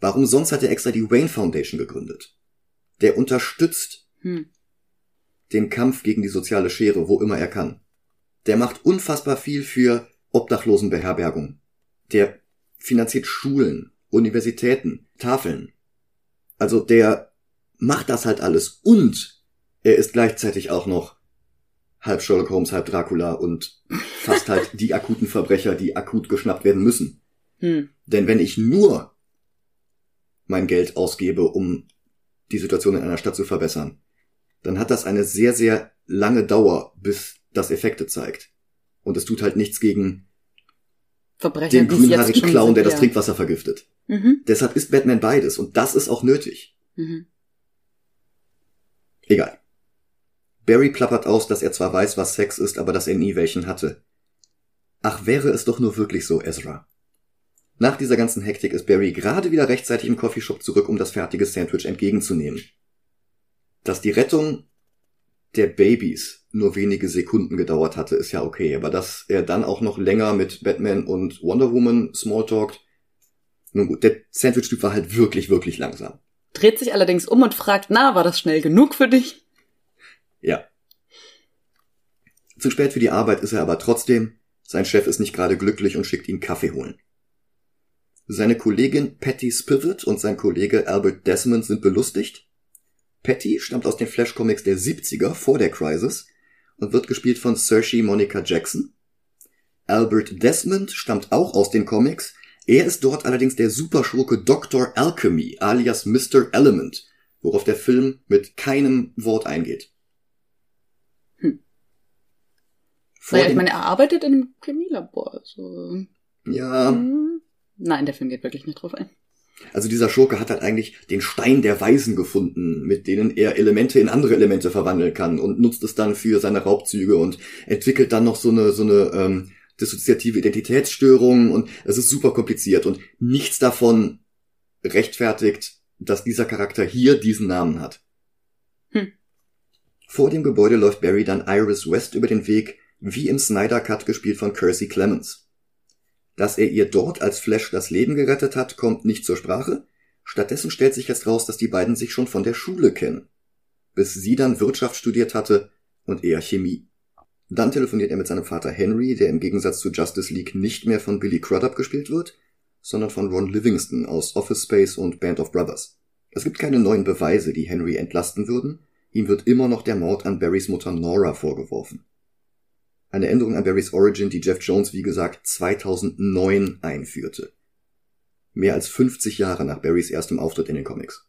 Warum sonst hat er extra die Wayne Foundation gegründet? Der unterstützt hm. den Kampf gegen die soziale Schere, wo immer er kann. Der macht unfassbar viel für Obdachlosenbeherbergung. Der finanziert Schulen, Universitäten, Tafeln. Also der macht das halt alles und er ist gleichzeitig auch noch halb Sherlock Holmes, halb Dracula und fast halt die akuten Verbrecher, die akut geschnappt werden müssen. Hm. Denn wenn ich nur mein Geld ausgebe, um die Situation in einer Stadt zu verbessern, dann hat das eine sehr, sehr lange Dauer, bis das Effekte zeigt. Und es tut halt nichts gegen Verbrecher, den grünhaarigen Clown, der das Trinkwasser vergiftet. Mhm. Deshalb ist Batman beides und das ist auch nötig. Mhm. Egal. Barry plappert aus, dass er zwar weiß, was Sex ist, aber dass er nie welchen hatte. Ach, wäre es doch nur wirklich so, Ezra. Nach dieser ganzen Hektik ist Barry gerade wieder rechtzeitig im Coffeeshop zurück, um das fertige Sandwich entgegenzunehmen. Dass die Rettung der Babys nur wenige Sekunden gedauert hatte, ist ja okay, aber dass er dann auch noch länger mit Batman und Wonder Woman smalltalkt, nun gut, der Sandwich-Typ war halt wirklich, wirklich langsam. Dreht sich allerdings um und fragt, na, war das schnell genug für dich? Ja. Zu spät für die Arbeit ist er aber trotzdem. Sein Chef ist nicht gerade glücklich und schickt ihn Kaffee holen. Seine Kollegin Patty Spivot und sein Kollege Albert Desmond sind belustigt. Patty stammt aus den Flash Comics der 70er vor der Crisis und wird gespielt von Saoirse Monica Jackson. Albert Desmond stammt auch aus den Comics, er ist dort allerdings der Superschurke Dr. Alchemy alias Mr. Element, worauf der Film mit keinem Wort eingeht. Hm. naja, ich meine, er arbeitet in einem Chemielabor. Also, ja. Hm. Nein, der Film geht wirklich nicht drauf ein. Also dieser Schurke hat halt eigentlich den Stein der Weisen gefunden, mit denen er Elemente in andere Elemente verwandeln kann und nutzt es dann für seine Raubzüge und entwickelt dann noch so eine so eine ähm, dissoziative Identitätsstörungen und es ist super kompliziert und nichts davon rechtfertigt, dass dieser Charakter hier diesen Namen hat. Hm. Vor dem Gebäude läuft Barry dann Iris West über den Weg, wie im Snyder Cut gespielt von Kersey Clemens. Dass er ihr dort als Flash das Leben gerettet hat, kommt nicht zur Sprache. Stattdessen stellt sich jetzt raus, dass die beiden sich schon von der Schule kennen. Bis sie dann Wirtschaft studiert hatte und er Chemie. Dann telefoniert er mit seinem Vater Henry, der im Gegensatz zu Justice League nicht mehr von Billy Crudup gespielt wird, sondern von Ron Livingston aus Office Space und Band of Brothers. Es gibt keine neuen Beweise, die Henry entlasten würden, ihm wird immer noch der Mord an Barrys Mutter Nora vorgeworfen. Eine Änderung an Barrys Origin, die Jeff Jones wie gesagt 2009 einführte. Mehr als 50 Jahre nach Barrys erstem Auftritt in den Comics.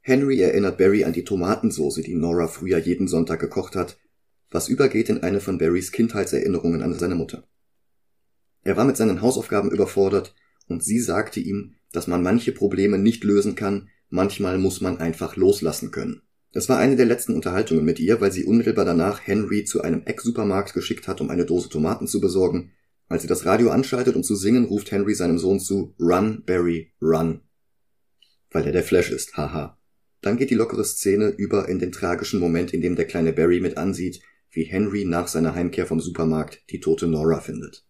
Henry erinnert Barry an die Tomatensoße, die Nora früher jeden Sonntag gekocht hat, was übergeht in eine von Barrys Kindheitserinnerungen an seine Mutter. Er war mit seinen Hausaufgaben überfordert und sie sagte ihm, dass man manche Probleme nicht lösen kann, manchmal muss man einfach loslassen können. Es war eine der letzten Unterhaltungen mit ihr, weil sie unmittelbar danach Henry zu einem Eck-Supermarkt geschickt hat, um eine Dose Tomaten zu besorgen. Als sie das Radio anschaltet, um zu singen, ruft Henry seinem Sohn zu Run, Barry, run. Weil er der Flash ist, haha. Dann geht die lockere Szene über in den tragischen Moment, in dem der kleine Barry mit ansieht, wie Henry nach seiner Heimkehr vom Supermarkt die tote Nora findet.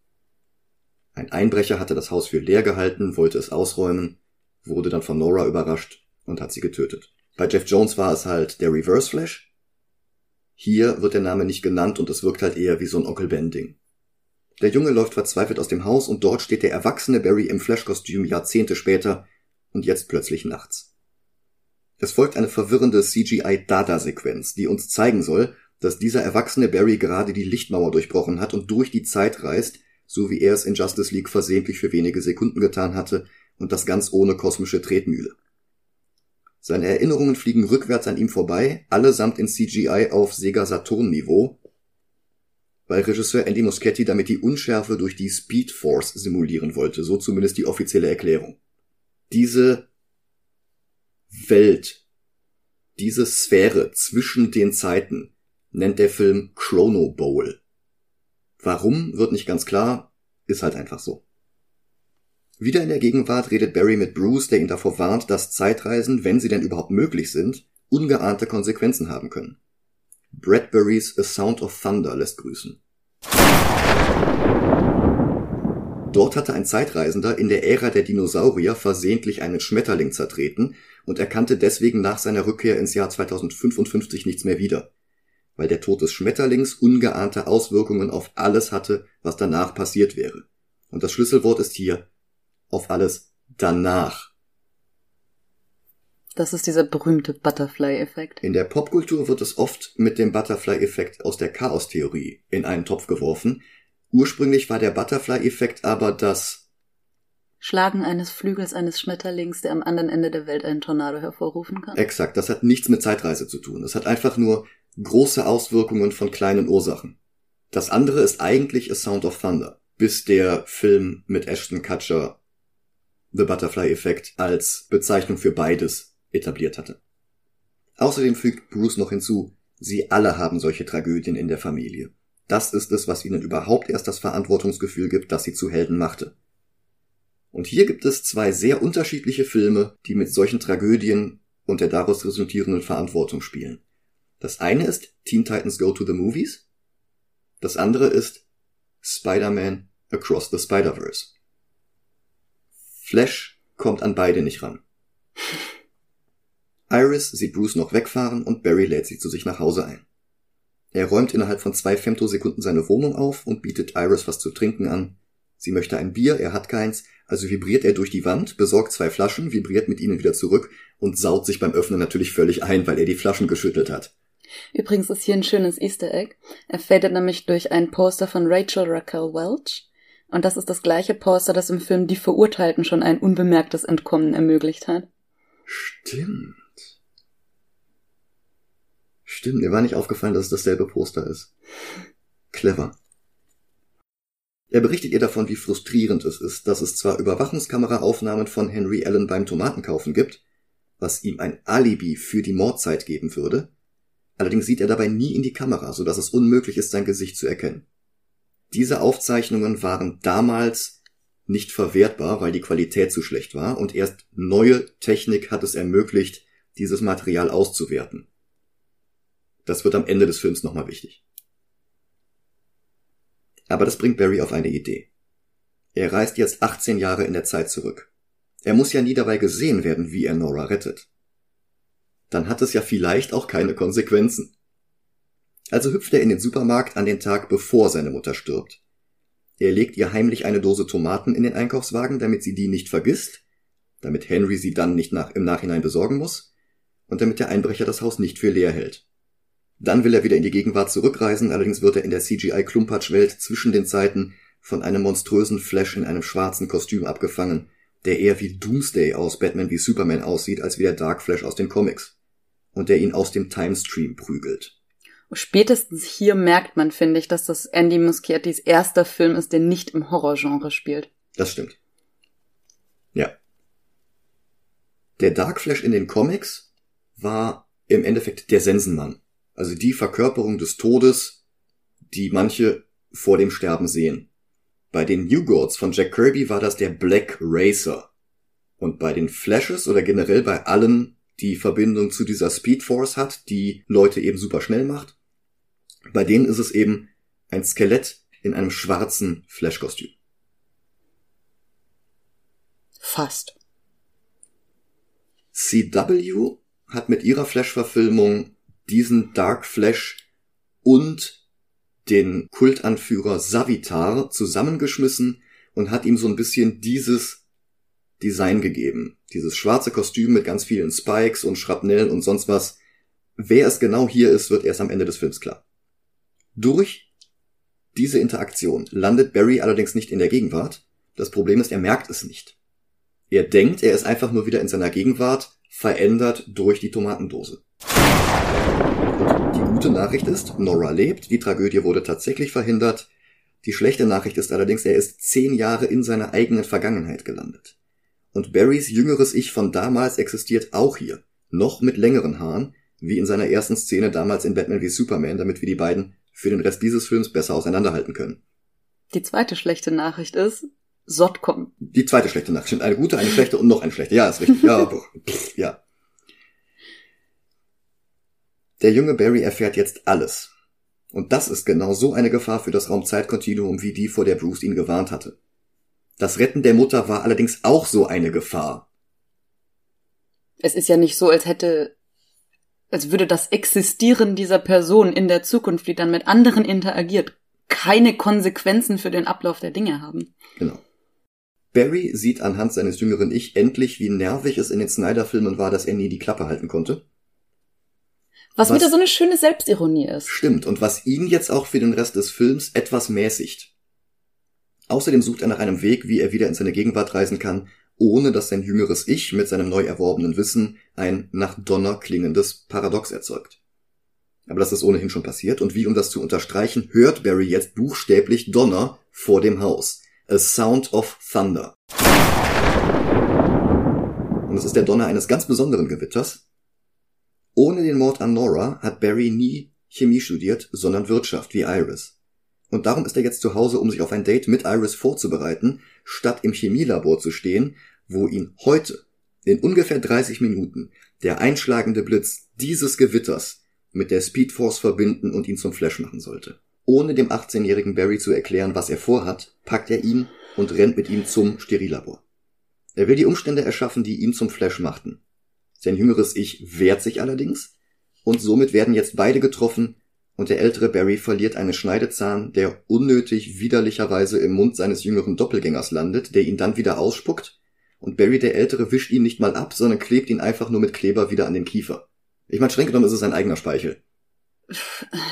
Ein Einbrecher hatte das Haus für leer gehalten, wollte es ausräumen, wurde dann von Nora überrascht und hat sie getötet. Bei Jeff Jones war es halt der Reverse Flash. Hier wird der Name nicht genannt und es wirkt halt eher wie so ein Onkel Ben Ding. Der Junge läuft verzweifelt aus dem Haus und dort steht der erwachsene Barry im Flash-Kostüm Jahrzehnte später und jetzt plötzlich nachts. Es folgt eine verwirrende CGI-Dada-Sequenz, die uns zeigen soll, dass dieser erwachsene Barry gerade die Lichtmauer durchbrochen hat und durch die Zeit reist, so wie er es in Justice League versehentlich für wenige Sekunden getan hatte, und das ganz ohne kosmische Tretmühle. Seine Erinnerungen fliegen rückwärts an ihm vorbei, allesamt in CGI auf Sega Saturn Niveau, weil Regisseur Andy Muschietti damit die Unschärfe durch die Speed Force simulieren wollte, so zumindest die offizielle Erklärung. Diese Welt, diese Sphäre zwischen den Zeiten nennt der Film Chrono Bowl. Warum, wird nicht ganz klar, ist halt einfach so. Wieder in der Gegenwart redet Barry mit Bruce, der ihn davor warnt, dass Zeitreisen, wenn sie denn überhaupt möglich sind, ungeahnte Konsequenzen haben können. Bradburys A Sound of Thunder lässt grüßen. Dort hatte ein Zeitreisender in der Ära der Dinosaurier versehentlich einen Schmetterling zertreten und erkannte deswegen nach seiner Rückkehr ins Jahr 2055 nichts mehr wieder weil der Tod des Schmetterlings ungeahnte Auswirkungen auf alles hatte, was danach passiert wäre. Und das Schlüsselwort ist hier auf alles danach. Das ist dieser berühmte Butterfly-Effekt. In der Popkultur wird es oft mit dem Butterfly-Effekt aus der Chaostheorie in einen Topf geworfen. Ursprünglich war der Butterfly-Effekt aber das Schlagen eines Flügels eines Schmetterlings, der am anderen Ende der Welt einen Tornado hervorrufen kann. Exakt, das hat nichts mit Zeitreise zu tun. Es hat einfach nur große Auswirkungen von kleinen Ursachen. Das andere ist eigentlich A Sound of Thunder, bis der Film mit Ashton Kutcher The Butterfly Effect als Bezeichnung für beides etabliert hatte. Außerdem fügt Bruce noch hinzu, sie alle haben solche Tragödien in der Familie. Das ist es, was ihnen überhaupt erst das Verantwortungsgefühl gibt, das sie zu Helden machte. Und hier gibt es zwei sehr unterschiedliche Filme, die mit solchen Tragödien und der daraus resultierenden Verantwortung spielen. Das eine ist Teen Titans Go to the Movies. Das andere ist Spider-Man Across the Spider-Verse. Flash kommt an beide nicht ran. Iris sieht Bruce noch wegfahren und Barry lädt sie zu sich nach Hause ein. Er räumt innerhalb von zwei Femtosekunden seine Wohnung auf und bietet Iris was zu trinken an. Sie möchte ein Bier, er hat keins, also vibriert er durch die Wand, besorgt zwei Flaschen, vibriert mit ihnen wieder zurück und saut sich beim Öffnen natürlich völlig ein, weil er die Flaschen geschüttelt hat. Übrigens ist hier ein schönes Easter Egg. Er fadet nämlich durch ein Poster von Rachel Raquel Welch. Und das ist das gleiche Poster, das im Film Die Verurteilten schon ein unbemerktes Entkommen ermöglicht hat. Stimmt. Stimmt, mir war nicht aufgefallen, dass es dasselbe Poster ist. Clever. Er berichtet ihr davon, wie frustrierend es ist, dass es zwar Überwachungskameraaufnahmen von Henry Allen beim Tomatenkaufen gibt, was ihm ein Alibi für die Mordzeit geben würde, Allerdings sieht er dabei nie in die Kamera, so dass es unmöglich ist, sein Gesicht zu erkennen. Diese Aufzeichnungen waren damals nicht verwertbar, weil die Qualität zu schlecht war und erst neue Technik hat es ermöglicht, dieses Material auszuwerten. Das wird am Ende des Films nochmal wichtig. Aber das bringt Barry auf eine Idee. Er reist jetzt 18 Jahre in der Zeit zurück. Er muss ja nie dabei gesehen werden, wie er Nora rettet dann hat es ja vielleicht auch keine Konsequenzen. Also hüpft er in den Supermarkt an den Tag, bevor seine Mutter stirbt. Er legt ihr heimlich eine Dose Tomaten in den Einkaufswagen, damit sie die nicht vergisst, damit Henry sie dann nicht nach, im Nachhinein besorgen muss und damit der Einbrecher das Haus nicht für leer hält. Dann will er wieder in die Gegenwart zurückreisen, allerdings wird er in der CGI-Klumpatsch-Welt zwischen den Zeiten von einem monströsen Flash in einem schwarzen Kostüm abgefangen, der eher wie Doomsday aus Batman wie Superman aussieht, als wie der Dark Flash aus den Comics. Und der ihn aus dem Timestream prügelt. Spätestens hier merkt man, finde ich, dass das Andy Muschiettis erster Film ist, der nicht im Horrorgenre spielt. Das stimmt. Ja. Der Dark Flash in den Comics war im Endeffekt der Sensenmann. Also die Verkörperung des Todes, die manche vor dem Sterben sehen. Bei den New Gods von Jack Kirby war das der Black Racer. Und bei den Flashes oder generell bei allen, die Verbindung zu dieser Speed Force hat, die Leute eben super schnell macht, bei denen ist es eben ein Skelett in einem schwarzen Flash-Kostüm. Fast. CW hat mit ihrer Flash-Verfilmung diesen Dark Flash und den Kultanführer Savitar zusammengeschmissen und hat ihm so ein bisschen dieses Design gegeben. Dieses schwarze Kostüm mit ganz vielen Spikes und Schrapnellen und sonst was. Wer es genau hier ist, wird erst am Ende des Films klar. Durch diese Interaktion landet Barry allerdings nicht in der Gegenwart. Das Problem ist, er merkt es nicht. Er denkt, er ist einfach nur wieder in seiner Gegenwart, verändert durch die Tomatendose. Und die gute Nachricht ist, Nora lebt, die Tragödie wurde tatsächlich verhindert. Die schlechte Nachricht ist allerdings, er ist zehn Jahre in seiner eigenen Vergangenheit gelandet. Und Barrys jüngeres Ich von damals existiert auch hier, noch mit längeren Haaren, wie in seiner ersten Szene damals in Batman wie Superman, damit wir die beiden für den Rest dieses Films besser auseinanderhalten können. Die zweite schlechte Nachricht ist, Sotcom. Die zweite schlechte Nachricht. Eine gute, eine schlechte und noch eine schlechte. Ja, ist richtig. Ja, pff, ja. Der junge Barry erfährt jetzt alles. Und das ist genau so eine Gefahr für das Raumzeitkontinuum wie die, vor der Bruce ihn gewarnt hatte. Das Retten der Mutter war allerdings auch so eine Gefahr. Es ist ja nicht so, als hätte, als würde das Existieren dieser Person in der Zukunft, die dann mit anderen interagiert, keine Konsequenzen für den Ablauf der Dinge haben. Genau. Barry sieht anhand seines jüngeren Ich endlich, wie nervig es in den Snyder-Filmen war, dass er nie die Klappe halten konnte. Was, was wieder so eine schöne Selbstironie ist. Stimmt, und was ihn jetzt auch für den Rest des Films etwas mäßigt. Außerdem sucht er nach einem Weg, wie er wieder in seine Gegenwart reisen kann, ohne dass sein jüngeres Ich mit seinem neu erworbenen Wissen ein nach Donner klingendes Paradox erzeugt. Aber das ist ohnehin schon passiert, und wie um das zu unterstreichen, hört Barry jetzt buchstäblich Donner vor dem Haus. A Sound of Thunder. Und es ist der Donner eines ganz besonderen Gewitters. Ohne den Mord an Nora hat Barry nie Chemie studiert, sondern Wirtschaft wie Iris. Und darum ist er jetzt zu Hause, um sich auf ein Date mit Iris vorzubereiten, statt im Chemielabor zu stehen, wo ihn heute, in ungefähr 30 Minuten, der einschlagende Blitz dieses Gewitters mit der Speedforce verbinden und ihn zum Flash machen sollte. Ohne dem 18-jährigen Barry zu erklären, was er vorhat, packt er ihn und rennt mit ihm zum Sterillabor. Er will die Umstände erschaffen, die ihn zum Flash machten. Sein jüngeres Ich wehrt sich allerdings, und somit werden jetzt beide getroffen, und der ältere Barry verliert einen Schneidezahn, der unnötig widerlicherweise im Mund seines jüngeren Doppelgängers landet, der ihn dann wieder ausspuckt, und Barry der Ältere wischt ihn nicht mal ab, sondern klebt ihn einfach nur mit Kleber wieder an den Kiefer. Ich meine, streng genommen ist es sein eigener Speichel.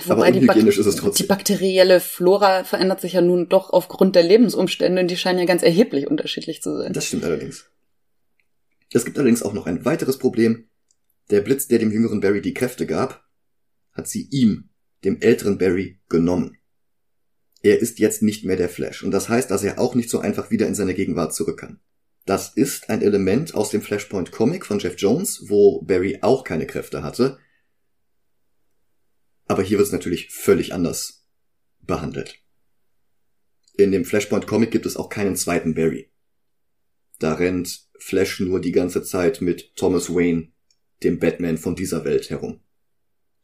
Wobei Aber unhygienisch ist es trotzdem. Die bakterielle Flora verändert sich ja nun doch aufgrund der Lebensumstände und die scheinen ja ganz erheblich unterschiedlich zu sein. Das stimmt allerdings. Es gibt allerdings auch noch ein weiteres Problem. Der Blitz, der dem jüngeren Barry die Kräfte gab, hat sie ihm, dem älteren Barry, genommen. Er ist jetzt nicht mehr der Flash und das heißt, dass er auch nicht so einfach wieder in seine Gegenwart zurück kann. Das ist ein Element aus dem Flashpoint Comic von Jeff Jones, wo Barry auch keine Kräfte hatte. Aber hier wird es natürlich völlig anders behandelt. In dem Flashpoint Comic gibt es auch keinen zweiten Barry. Da rennt Flash nur die ganze Zeit mit Thomas Wayne, dem Batman von dieser Welt, herum.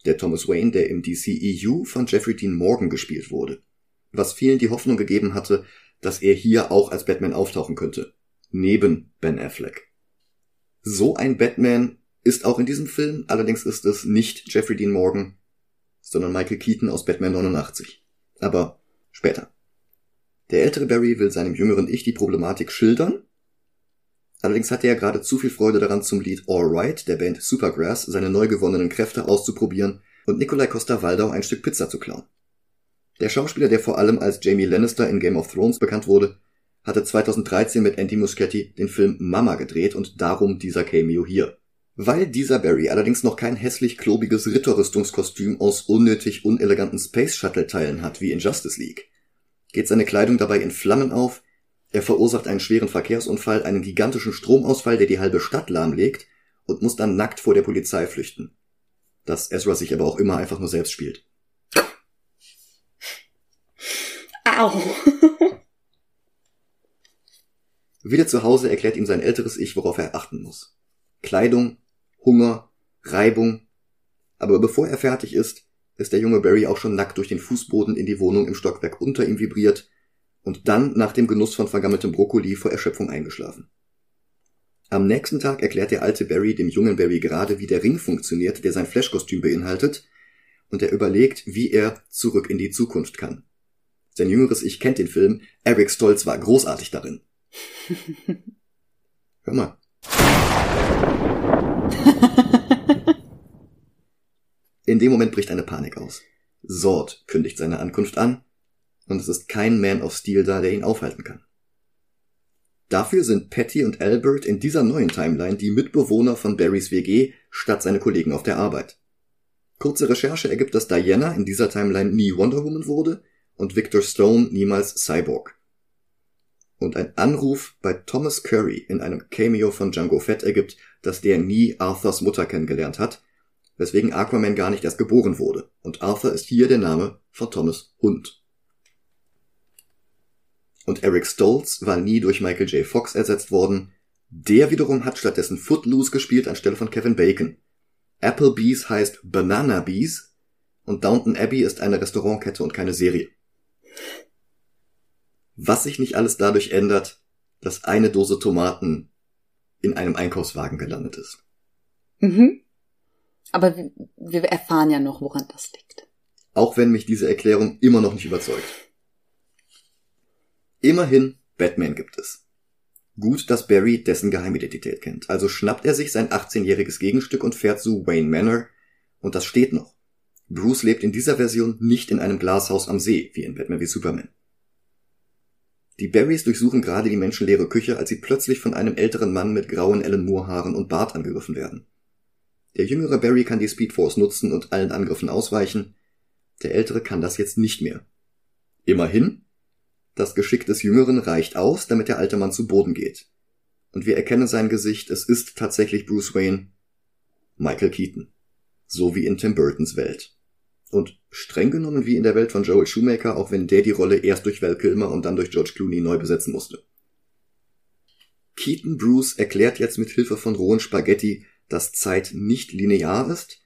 Der Thomas Wayne, der im DCEU von Jeffrey Dean Morgan gespielt wurde. Was vielen die Hoffnung gegeben hatte, dass er hier auch als Batman auftauchen könnte neben Ben Affleck. So ein Batman ist auch in diesem Film, allerdings ist es nicht Jeffrey Dean Morgan, sondern Michael Keaton aus Batman 89. Aber später. Der ältere Barry will seinem jüngeren Ich die Problematik schildern. Allerdings hatte er gerade zu viel Freude daran, zum Lied All Right der Band Supergrass seine neu gewonnenen Kräfte auszuprobieren und Nikolai Costa-Waldau ein Stück Pizza zu klauen. Der Schauspieler, der vor allem als Jamie Lannister in Game of Thrones bekannt wurde, hatte 2013 mit Andy Muschietti den Film Mama gedreht und darum dieser Cameo hier. Weil dieser Barry allerdings noch kein hässlich klobiges Ritterrüstungskostüm aus unnötig uneleganten Space Shuttle Teilen hat wie in Justice League, geht seine Kleidung dabei in Flammen auf, er verursacht einen schweren Verkehrsunfall, einen gigantischen Stromausfall, der die halbe Stadt lahmlegt und muss dann nackt vor der Polizei flüchten. Dass Ezra sich aber auch immer einfach nur selbst spielt. Au. Wieder zu Hause erklärt ihm sein älteres Ich, worauf er achten muss. Kleidung, Hunger, Reibung. Aber bevor er fertig ist, ist der junge Barry auch schon nackt durch den Fußboden in die Wohnung im Stockwerk unter ihm vibriert und dann nach dem Genuss von vergammeltem Brokkoli vor Erschöpfung eingeschlafen. Am nächsten Tag erklärt der alte Barry dem jungen Barry gerade, wie der Ring funktioniert, der sein Flashkostüm beinhaltet, und er überlegt, wie er zurück in die Zukunft kann. Sein jüngeres Ich kennt den Film, Eric Stolz war großartig darin. Hör mal. In dem Moment bricht eine Panik aus. Zord kündigt seine Ankunft an und es ist kein Man of Steel da, der ihn aufhalten kann. Dafür sind Patty und Albert in dieser neuen Timeline die Mitbewohner von Barrys WG statt seine Kollegen auf der Arbeit. Kurze Recherche ergibt, dass Diana in dieser Timeline nie Wonder Woman wurde und Victor Stone niemals Cyborg. Und ein Anruf bei Thomas Curry in einem Cameo von Django Fett ergibt, dass der nie Arthurs Mutter kennengelernt hat, weswegen Aquaman gar nicht erst geboren wurde. Und Arthur ist hier der Name von Thomas Hund. Und Eric Stoltz war nie durch Michael J. Fox ersetzt worden. Der wiederum hat stattdessen Footloose gespielt anstelle von Kevin Bacon. Applebee's heißt Banana Bees und Downton Abbey ist eine Restaurantkette und keine Serie. Was sich nicht alles dadurch ändert, dass eine Dose Tomaten in einem Einkaufswagen gelandet ist. Mhm. Aber wir erfahren ja noch, woran das liegt. Auch wenn mich diese Erklärung immer noch nicht überzeugt. Immerhin, Batman gibt es. Gut, dass Barry dessen Geheimidentität kennt. Also schnappt er sich sein 18-jähriges Gegenstück und fährt zu Wayne Manor. Und das steht noch. Bruce lebt in dieser Version nicht in einem Glashaus am See, wie in Batman wie Superman. Die Barrys durchsuchen gerade die menschenleere Küche, als sie plötzlich von einem älteren Mann mit grauen Ellen Moore Haaren und Bart angegriffen werden. Der jüngere Barry kann die Speedforce nutzen und allen Angriffen ausweichen. Der ältere kann das jetzt nicht mehr. Immerhin, das Geschick des Jüngeren reicht aus, damit der alte Mann zu Boden geht. Und wir erkennen sein Gesicht, es ist tatsächlich Bruce Wayne, Michael Keaton. So wie in Tim Burtons Welt. Und streng genommen wie in der Welt von Joel Shoemaker, auch wenn der die Rolle erst durch Val Kilmer und dann durch George Clooney neu besetzen musste. Keaton Bruce erklärt jetzt mit Hilfe von rohen Spaghetti, dass Zeit nicht linear ist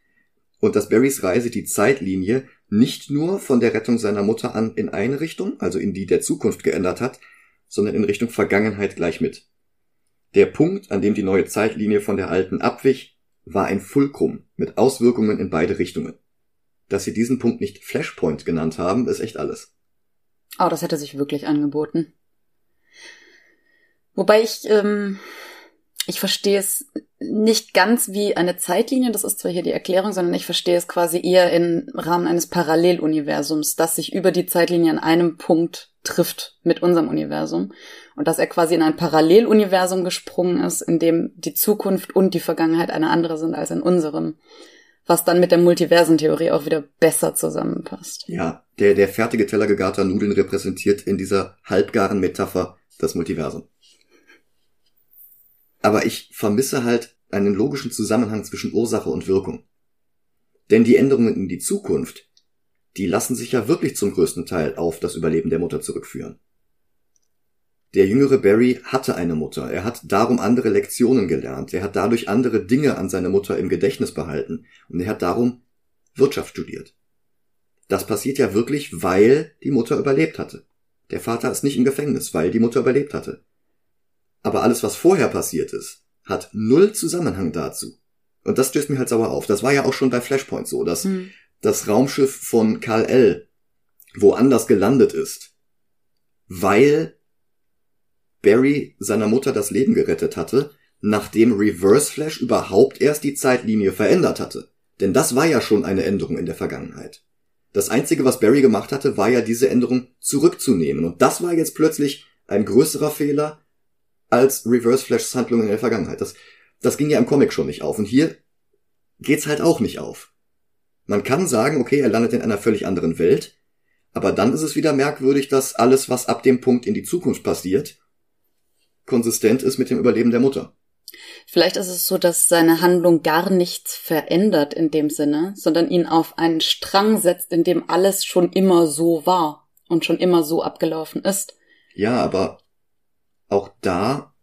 und dass Barrys Reise die Zeitlinie nicht nur von der Rettung seiner Mutter an in eine Richtung, also in die der Zukunft geändert hat, sondern in Richtung Vergangenheit gleich mit. Der Punkt, an dem die neue Zeitlinie von der alten abwich, war ein Fulcrum mit Auswirkungen in beide Richtungen. Dass sie diesen Punkt nicht Flashpoint genannt haben, ist echt alles. Oh, das hätte sich wirklich angeboten. Wobei ich, ähm, ich verstehe es nicht ganz wie eine Zeitlinie, das ist zwar hier die Erklärung, sondern ich verstehe es quasi eher im Rahmen eines Paralleluniversums, das sich über die Zeitlinie an einem Punkt trifft mit unserem Universum und dass er quasi in ein Paralleluniversum gesprungen ist, in dem die Zukunft und die Vergangenheit eine andere sind als in unserem, was dann mit der Multiversentheorie auch wieder besser zusammenpasst. Ja, der, der fertige Teller gegarter Nudeln repräsentiert in dieser halbgaren Metapher das Multiversum. Aber ich vermisse halt einen logischen Zusammenhang zwischen Ursache und Wirkung. Denn die Änderungen in die Zukunft, die lassen sich ja wirklich zum größten Teil auf das Überleben der Mutter zurückführen. Der jüngere Barry hatte eine Mutter, er hat darum andere Lektionen gelernt, er hat dadurch andere Dinge an seine Mutter im Gedächtnis behalten und er hat darum Wirtschaft studiert. Das passiert ja wirklich, weil die Mutter überlebt hatte. Der Vater ist nicht im Gefängnis, weil die Mutter überlebt hatte. Aber alles, was vorher passiert ist, hat null Zusammenhang dazu. Und das stößt mir halt sauer auf. Das war ja auch schon bei Flashpoint so, dass hm. das Raumschiff von Karl L. woanders gelandet ist, weil Barry seiner Mutter das Leben gerettet hatte, nachdem Reverse Flash überhaupt erst die Zeitlinie verändert hatte. Denn das war ja schon eine Änderung in der Vergangenheit. Das Einzige, was Barry gemacht hatte, war ja diese Änderung zurückzunehmen. Und das war jetzt plötzlich ein größerer Fehler, als Reverse Flashs Handlungen in der Vergangenheit. Das, das ging ja im Comic schon nicht auf. Und hier geht's halt auch nicht auf. Man kann sagen, okay, er landet in einer völlig anderen Welt, aber dann ist es wieder merkwürdig, dass alles, was ab dem Punkt in die Zukunft passiert, konsistent ist mit dem Überleben der Mutter. Vielleicht ist es so, dass seine Handlung gar nichts verändert in dem Sinne, sondern ihn auf einen Strang setzt, in dem alles schon immer so war und schon immer so abgelaufen ist. Ja, aber auch da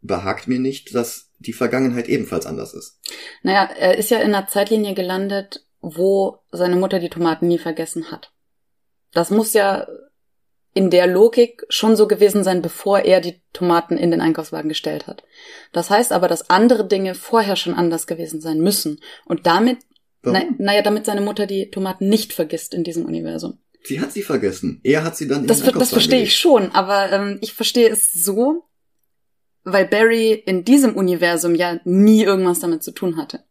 behagt mir nicht, dass die Vergangenheit ebenfalls anders ist. Naja, er ist ja in einer Zeitlinie gelandet, wo seine Mutter die Tomaten nie vergessen hat. Das muss ja in der Logik schon so gewesen sein, bevor er die Tomaten in den Einkaufswagen gestellt hat. Das heißt aber, dass andere Dinge vorher schon anders gewesen sein müssen. Und damit, na, naja, damit seine Mutter die Tomaten nicht vergisst in diesem Universum. Sie hat sie vergessen. Er hat sie dann in Das, das verstehe ich schon, aber ähm, ich verstehe es so, weil Barry in diesem Universum ja nie irgendwas damit zu tun hatte.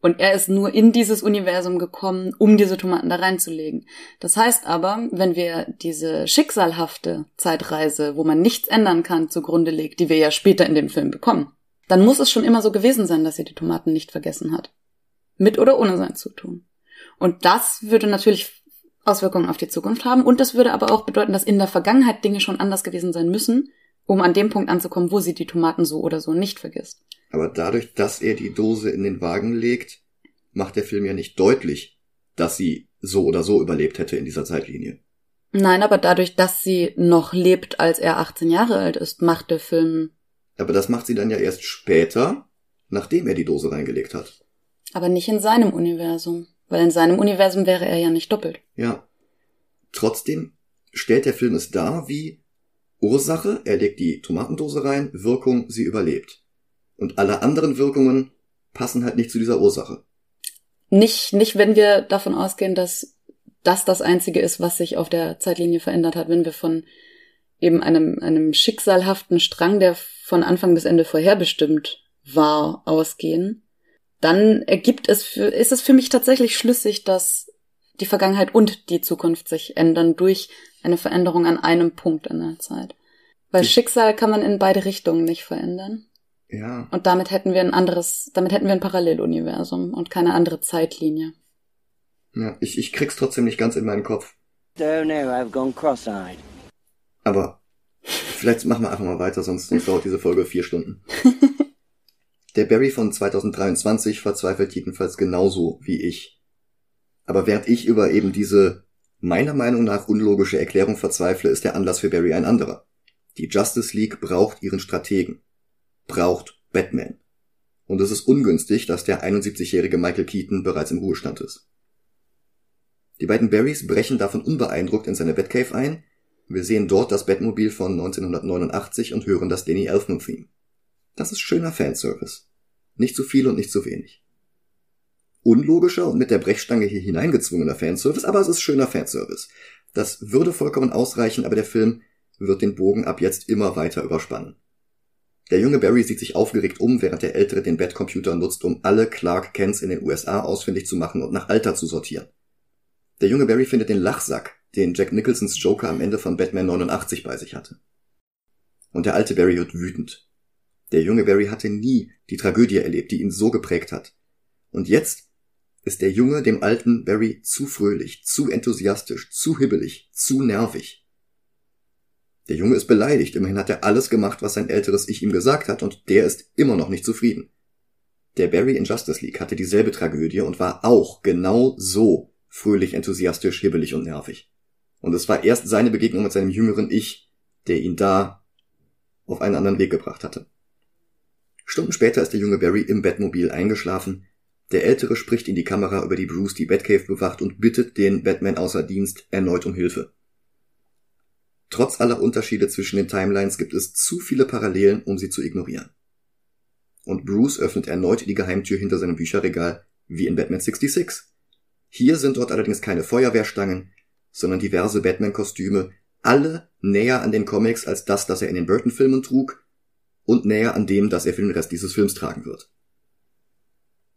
Und er ist nur in dieses Universum gekommen, um diese Tomaten da reinzulegen. Das heißt aber, wenn wir diese schicksalhafte Zeitreise, wo man nichts ändern kann, zugrunde legt, die wir ja später in dem Film bekommen, dann muss es schon immer so gewesen sein, dass sie die Tomaten nicht vergessen hat. Mit oder ohne sein Zutun. Und das würde natürlich Auswirkungen auf die Zukunft haben. Und das würde aber auch bedeuten, dass in der Vergangenheit Dinge schon anders gewesen sein müssen, um an dem Punkt anzukommen, wo sie die Tomaten so oder so nicht vergisst. Aber dadurch, dass er die Dose in den Wagen legt, macht der Film ja nicht deutlich, dass sie so oder so überlebt hätte in dieser Zeitlinie. Nein, aber dadurch, dass sie noch lebt, als er 18 Jahre alt ist, macht der Film. Aber das macht sie dann ja erst später, nachdem er die Dose reingelegt hat. Aber nicht in seinem Universum. Weil in seinem Universum wäre er ja nicht doppelt. Ja. Trotzdem stellt der Film es dar wie Ursache, er legt die Tomatendose rein, Wirkung, sie überlebt. Und alle anderen Wirkungen passen halt nicht zu dieser Ursache. Nicht, nicht, wenn wir davon ausgehen, dass das das einzige ist, was sich auf der Zeitlinie verändert hat, wenn wir von eben einem, einem schicksalhaften Strang, der von Anfang bis Ende vorherbestimmt war, ausgehen, dann ergibt es für, ist es für mich tatsächlich schlüssig, dass die Vergangenheit und die Zukunft sich ändern durch eine Veränderung an einem Punkt in der Zeit. Weil ich Schicksal kann man in beide Richtungen nicht verändern. Ja. Und damit hätten wir ein anderes, damit hätten wir ein Paralleluniversum und keine andere Zeitlinie. Ja, ich, ich krieg's trotzdem nicht ganz in meinen Kopf. Don't know, I've gone cross-eyed. Aber vielleicht machen wir einfach mal weiter, sonst, sonst dauert diese Folge vier Stunden. Der Barry von 2023 verzweifelt jedenfalls genauso wie ich. Aber während ich über eben diese meiner Meinung nach unlogische Erklärung verzweifle, ist der Anlass für Barry ein anderer. Die Justice League braucht ihren Strategen braucht Batman. Und es ist ungünstig, dass der 71-jährige Michael Keaton bereits im Ruhestand ist. Die beiden Barrys brechen davon unbeeindruckt in seine Batcave ein. Wir sehen dort das Batmobil von 1989 und hören das Danny Elfman-Theme. Das ist schöner Fanservice. Nicht zu viel und nicht zu wenig. Unlogischer und mit der Brechstange hier hineingezwungener Fanservice, aber es ist schöner Fanservice. Das würde vollkommen ausreichen, aber der Film wird den Bogen ab jetzt immer weiter überspannen. Der junge Barry sieht sich aufgeregt um, während der ältere den Batcomputer nutzt, um alle Clark Kents in den USA ausfindig zu machen und nach Alter zu sortieren. Der junge Barry findet den Lachsack, den Jack Nicholsons Joker am Ende von Batman 89 bei sich hatte. Und der alte Barry wird wütend. Der junge Barry hatte nie die Tragödie erlebt, die ihn so geprägt hat. Und jetzt ist der junge dem alten Barry zu fröhlich, zu enthusiastisch, zu hibbelig, zu nervig. Der Junge ist beleidigt, immerhin hat er alles gemacht, was sein älteres Ich ihm gesagt hat, und der ist immer noch nicht zufrieden. Der Barry in Justice League hatte dieselbe Tragödie und war auch genau so fröhlich, enthusiastisch, hibbelig und nervig. Und es war erst seine Begegnung mit seinem jüngeren Ich, der ihn da auf einen anderen Weg gebracht hatte. Stunden später ist der junge Barry im Batmobil eingeschlafen. Der Ältere spricht in die Kamera, über die Bruce die Batcave bewacht und bittet den Batman außer Dienst erneut um Hilfe. Trotz aller Unterschiede zwischen den Timelines gibt es zu viele Parallelen, um sie zu ignorieren. Und Bruce öffnet erneut die Geheimtür hinter seinem Bücherregal, wie in Batman 66. Hier sind dort allerdings keine Feuerwehrstangen, sondern diverse Batman-Kostüme, alle näher an den Comics als das, das er in den Burton-Filmen trug, und näher an dem, das er für den Rest dieses Films tragen wird.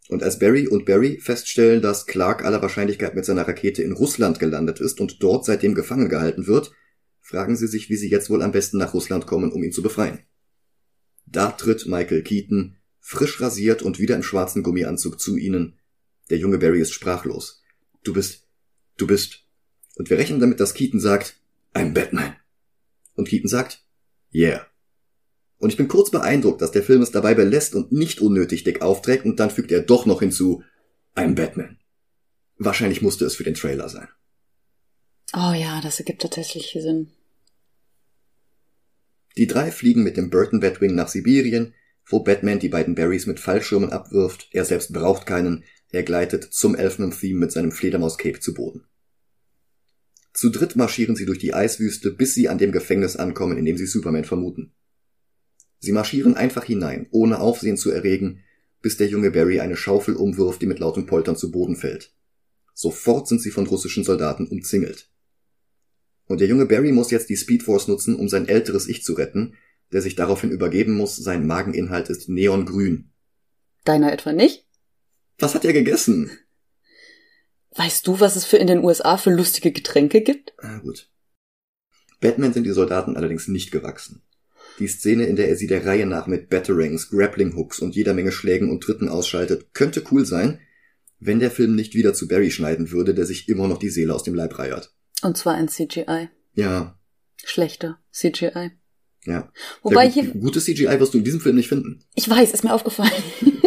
Und als Barry und Barry feststellen, dass Clark aller Wahrscheinlichkeit mit seiner Rakete in Russland gelandet ist und dort seitdem gefangen gehalten wird, fragen sie sich, wie sie jetzt wohl am besten nach Russland kommen, um ihn zu befreien. Da tritt Michael Keaton, frisch rasiert und wieder im schwarzen Gummianzug zu ihnen. Der junge Barry ist sprachlos. Du bist, du bist. Und wir rechnen damit, dass Keaton sagt, I'm Batman. Und Keaton sagt, yeah. Und ich bin kurz beeindruckt, dass der Film es dabei belässt und nicht unnötig dick aufträgt und dann fügt er doch noch hinzu, I'm Batman. Wahrscheinlich musste es für den Trailer sein. Oh ja, das ergibt tatsächlich Sinn. Die drei fliegen mit dem Burton Batwing nach Sibirien, wo Batman die beiden Barrys mit Fallschirmen abwirft, er selbst braucht keinen, er gleitet zum Elfenum-Theme mit seinem Fledermaus-Cape zu Boden. Zu dritt marschieren sie durch die Eiswüste, bis sie an dem Gefängnis ankommen, in dem sie Superman vermuten. Sie marschieren einfach hinein, ohne Aufsehen zu erregen, bis der junge Barry eine Schaufel umwirft, die mit lautem Poltern zu Boden fällt. Sofort sind sie von russischen Soldaten umzingelt. Und der junge Barry muss jetzt die Speedforce nutzen, um sein älteres Ich zu retten, der sich daraufhin übergeben muss, sein Mageninhalt ist neongrün. Deiner etwa nicht? Was hat er gegessen? Weißt du, was es für in den USA für lustige Getränke gibt? Ah, gut. Batman sind die Soldaten allerdings nicht gewachsen. Die Szene, in der er sie der Reihe nach mit Batterings, Grappling Hooks und jeder Menge Schlägen und Tritten ausschaltet, könnte cool sein, wenn der Film nicht wieder zu Barry schneiden würde, der sich immer noch die Seele aus dem Leib reiert. Und zwar ein CGI. Ja, Schlechter CGI. ja. Wobei hier, gut, gutes CGI wirst du in diesem Film nicht finden. ich weiß, ist mir aufgefallen.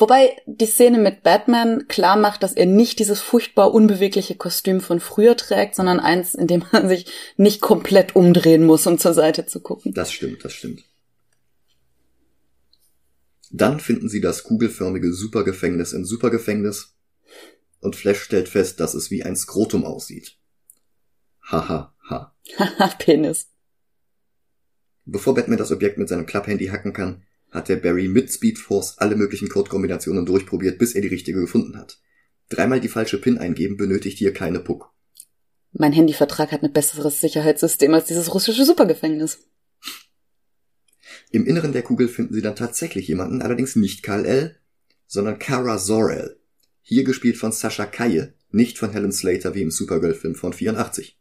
Wobei die Szene mit Batman klar macht, dass er nicht dieses furchtbar unbewegliche Kostüm von früher trägt, sondern eins, in dem man sich nicht komplett umdrehen muss, um zur Seite zu gucken. Das stimmt, das stimmt. Dann finden sie das kugelförmige Supergefängnis im Supergefängnis und Flash stellt fest, dass es wie ein Skrotum aussieht. Haha, ha. Haha, Penis. Bevor Batman das Objekt mit seinem Klapphandy hacken kann, hat der Barry mit Speedforce alle möglichen Codekombinationen durchprobiert, bis er die richtige gefunden hat. Dreimal die falsche PIN eingeben benötigt hier keine Puck. Mein Handyvertrag hat ein besseres Sicherheitssystem als dieses russische Supergefängnis. Im Inneren der Kugel finden sie dann tatsächlich jemanden, allerdings nicht Karl L., sondern Kara Zor-El. Hier gespielt von Sascha Kaye, nicht von Helen Slater wie im Supergirl-Film von 84.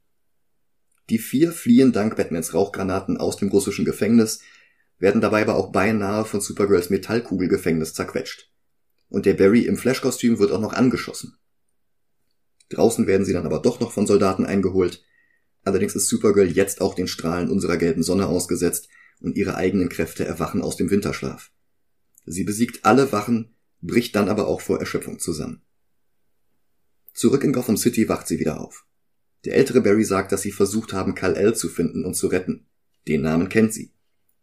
Die vier fliehen dank Batmans Rauchgranaten aus dem russischen Gefängnis, werden dabei aber auch beinahe von Supergirls Metallkugelgefängnis zerquetscht. Und der Barry im Flash-Kostüm wird auch noch angeschossen. Draußen werden sie dann aber doch noch von Soldaten eingeholt. Allerdings ist Supergirl jetzt auch den Strahlen unserer gelben Sonne ausgesetzt und ihre eigenen Kräfte erwachen aus dem Winterschlaf. Sie besiegt alle Wachen, bricht dann aber auch vor Erschöpfung zusammen. Zurück in Gotham City wacht sie wieder auf. Der ältere Barry sagt, dass sie versucht haben, Kal-El zu finden und zu retten. Den Namen kennt sie.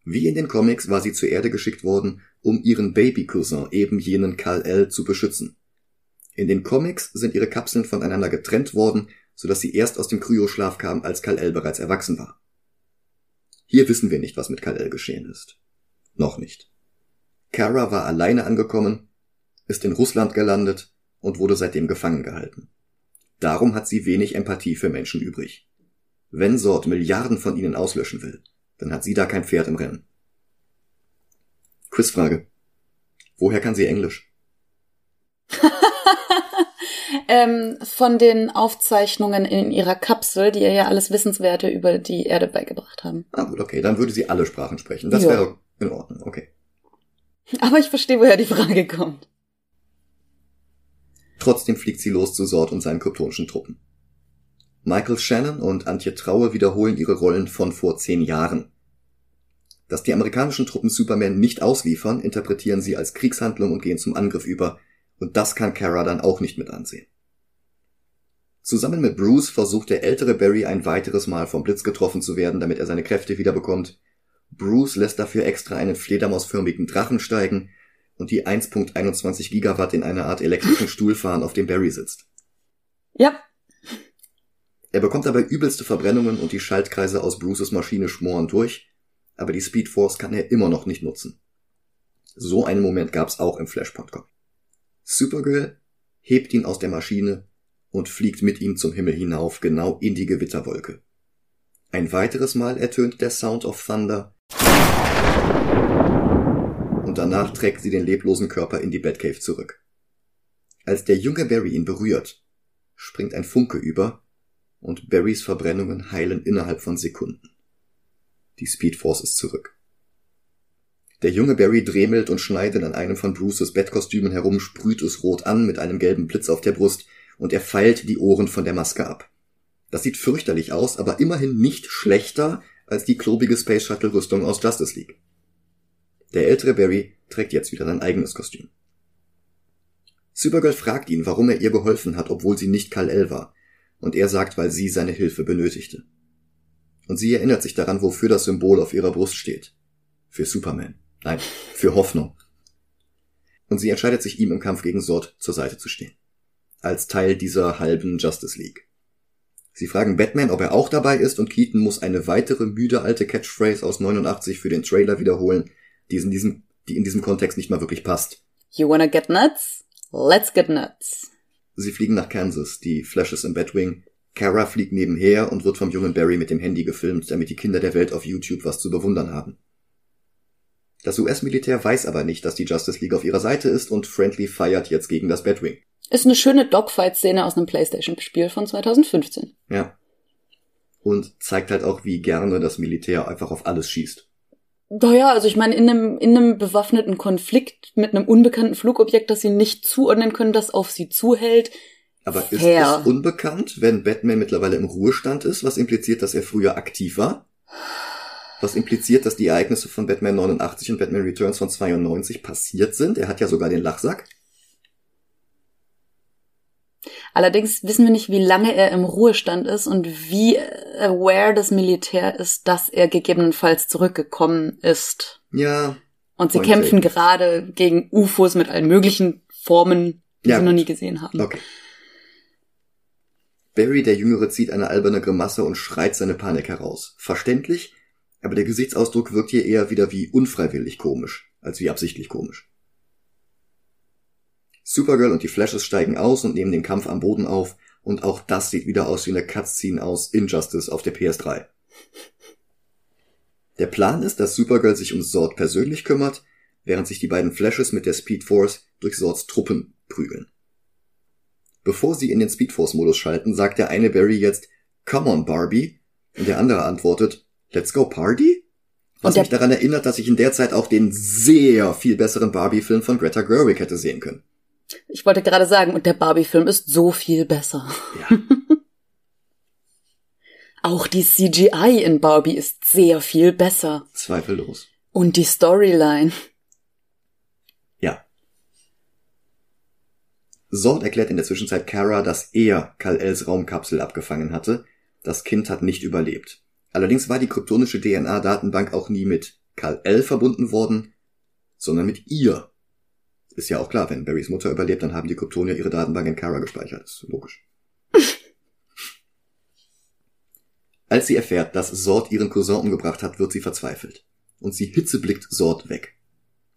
Wie in den Comics war sie zur Erde geschickt worden, um ihren Baby-Cousin, eben jenen Kal-El, zu beschützen. In den Comics sind ihre Kapseln voneinander getrennt worden, sodass sie erst aus dem Kryoschlaf kam, als Kal-El bereits erwachsen war. Hier wissen wir nicht, was mit Kal-El geschehen ist. Noch nicht. Kara war alleine angekommen, ist in Russland gelandet und wurde seitdem gefangen gehalten. Darum hat sie wenig Empathie für Menschen übrig. Wenn Sort Milliarden von ihnen auslöschen will, dann hat sie da kein Pferd im Rennen. Quizfrage. Woher kann sie Englisch? ähm, von den Aufzeichnungen in ihrer Kapsel, die ihr ja alles Wissenswerte über die Erde beigebracht haben. Ah gut, okay, dann würde sie alle Sprachen sprechen. Das Ja. wäre in Ordnung, okay. Aber ich verstehe, woher die Frage kommt. Trotzdem fliegt sie los zu Sort und seinen kryptonischen Truppen. Michael Shannon und Antje Traue wiederholen ihre Rollen von vor zehn Jahren. Dass die amerikanischen Truppen Superman nicht ausliefern, interpretieren sie als Kriegshandlung und gehen zum Angriff über, und das kann Kara dann auch nicht mit ansehen. Zusammen mit Bruce versucht der ältere Barry ein weiteres Mal vom Blitz getroffen zu werden, damit er seine Kräfte wiederbekommt. Bruce lässt dafür extra einen fledermausförmigen Drachen steigen und die 1.21 Gigawatt in einer Art elektrischen Stuhl fahren, auf dem Barry sitzt. Ja, Er bekommt dabei übelste Verbrennungen und die Schaltkreise aus Bruces Maschine schmoren durch, aber die Speedforce kann er immer noch nicht nutzen. So einen Moment gab's auch im Flashpoint-Comic. Supergirl hebt ihn aus der Maschine und fliegt mit ihm zum Himmel hinauf, genau in die Gewitterwolke. Ein weiteres Mal ertönt der Sound of Thunder und danach trägt sie den leblosen Körper in die Batcave zurück. Als der junge Barry ihn berührt, springt ein Funke über und Barrys Verbrennungen heilen innerhalb von Sekunden. Die Speedforce ist zurück. Der junge Barry dremelt und schneidet an einem von Bruces Bettkostümen herum, sprüht es rot an mit einem gelben Blitz auf der Brust und er feilt die Ohren von der Maske ab. Das sieht fürchterlich aus, aber immerhin nicht schlechter als die klobige Space Shuttle Rüstung aus Justice League. Der ältere Barry trägt jetzt wieder sein eigenes Kostüm. Supergirl fragt ihn, warum er ihr geholfen hat, obwohl sie nicht Kal-El war, und er sagt, weil sie seine Hilfe benötigte. Und sie erinnert sich daran, wofür das Symbol auf ihrer Brust steht. Für Superman. Nein, für Hoffnung. Und sie entscheidet sich, ihm im Kampf gegen Sord zur Seite zu stehen. Als Teil dieser halben Justice League. Sie fragen Batman, ob er auch dabei ist, und Keaton muss eine weitere müde alte Catchphrase aus 89 für den Trailer wiederholen, die in diesem, die in diesem Kontext nicht mal wirklich passt. you wanna get nuts? Let's get nuts. Sie fliegen nach Kansas, die Flash ist im Batwing. Kara fliegt nebenher und wird vom jungen Barry mit dem Handy gefilmt, damit die Kinder der Welt auf YouTube was zu bewundern haben. Das US-Militär weiß aber nicht, dass die Justice League auf ihrer Seite ist und Friendly feiert jetzt gegen das Batwing. Ist eine schöne Dogfight-Szene aus einem Playstation-Spiel von 2015. Ja. Und zeigt halt auch, wie gerne das Militär einfach auf alles schießt. Naja, also ich meine, in einem, in einem bewaffneten Konflikt mit einem unbekannten Flugobjekt, das sie nicht zuordnen können, das auf sie zuhält. Aber ist Fair. es unbekannt, wenn Batman mittlerweile im Ruhestand ist, was impliziert, dass er früher aktiv war? Was impliziert, dass die Ereignisse von Batman 89 und Batman Returns von 92 passiert sind? Er hat ja sogar den Lachsack. Allerdings wissen wir nicht, wie lange er im Ruhestand ist und wie aware das Militär ist, dass er gegebenenfalls zurückgekommen ist. Ja, Und sie kämpfen taken. gerade gegen UFOs mit allen möglichen Formen, die Ja, sie noch nie gesehen haben. okay. Barry, der Jüngere, zieht eine alberne Grimasse und schreit seine Panik heraus. Verständlich, aber der Gesichtsausdruck wirkt hier eher wieder wie unfreiwillig komisch, als wie absichtlich komisch. Supergirl und die Flashes steigen aus und nehmen den Kampf am Boden auf, und auch das sieht wieder aus wie eine Cutscene aus Injustice auf der PS3. Der Plan ist, dass Supergirl sich um Zord persönlich kümmert, während sich die beiden Flashes mit der Speed Force durch Zords Truppen prügeln. Bevor sie in den Speed Force Modus schalten, sagt der eine Barry jetzt Come on Barbie und der andere antwortet Let's go Party? Was mich daran erinnert, dass ich in der Zeit auch den sehr viel besseren Barbie-Film von Greta Gerwig hätte sehen können. Ich wollte gerade sagen, und der Barbie-Film ist so viel besser. Ja. Auch die CGI in Barbie ist sehr viel besser. Zweifellos. Und die Storyline. Ja. Zord erklärt in der Zwischenzeit Kara, dass er Kal-Els Raumkapsel abgefangen hatte. Das Kind hat nicht überlebt. Allerdings war die kryptonische DNA-Datenbank auch nie mit Kal-El verbunden worden, sondern mit ihr. Ist ja auch klar, wenn Barrys Mutter überlebt, dann haben die Kryptonier ihre Datenbank in Kara gespeichert. Ist logisch. Als sie erfährt, dass Zord ihren Cousin umgebracht hat, wird sie verzweifelt. Und sie hitzeblickt Zord weg.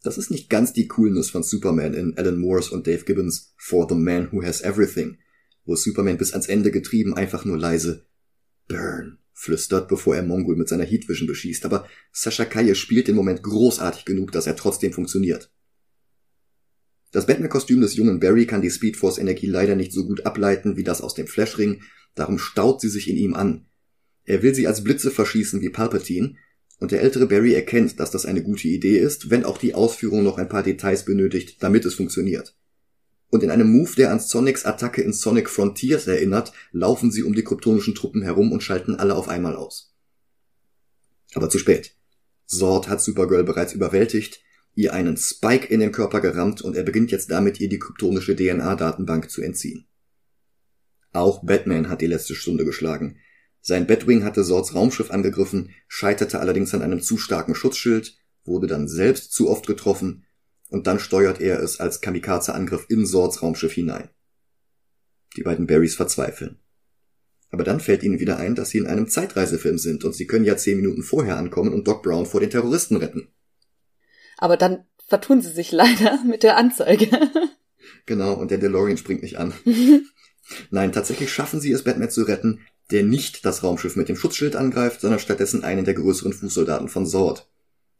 Das ist nicht ganz die Coolness von Superman in Alan Moores und Dave Gibbons For the Man Who Has Everything, wo Superman bis ans Ende getrieben einfach nur leise Burn flüstert, bevor er Mongol mit seiner Heat Vision beschießt. Aber Sascha Kaye spielt den Moment großartig genug, dass er trotzdem funktioniert. Das Batman-Kostüm des jungen Barry kann die Speedforce-Energie leider nicht so gut ableiten wie das aus dem Flashring, darum staut sie sich in ihm an. Er will sie als Blitze verschießen wie Palpatine, und der ältere Barry erkennt, dass das eine gute Idee ist, wenn auch die Ausführung noch ein paar Details benötigt, damit es funktioniert. Und in einem Move, der an Sonics Attacke in Sonic Frontiers erinnert, laufen sie um die kryptonischen Truppen herum und schalten alle auf einmal aus. Aber zu spät. Zord hat Supergirl bereits überwältigt, ihr einen Spike in den Körper gerammt und er beginnt jetzt damit, ihr die kryptonische DNA-Datenbank zu entziehen. Auch Batman hat die letzte Stunde geschlagen. Sein Batwing hatte Zords Raumschiff angegriffen, scheiterte allerdings an einem zu starken Schutzschild, wurde dann selbst zu oft getroffen und dann steuert er es als Kamikaze-Angriff in Zords Raumschiff hinein. Die beiden Barrys verzweifeln. Aber dann fällt ihnen wieder ein, dass sie in einem Zeitreisefilm sind und sie können ja zehn Minuten vorher ankommen und Doc Brown vor den Terroristen retten. Aber dann vertun sie sich leider mit der Anzeige. Genau, und der DeLorean springt nicht an. Nein, tatsächlich schaffen sie es, Batman zu retten, der nicht das Raumschiff mit dem Schutzschild angreift, sondern stattdessen einen der größeren Fußsoldaten von Zord.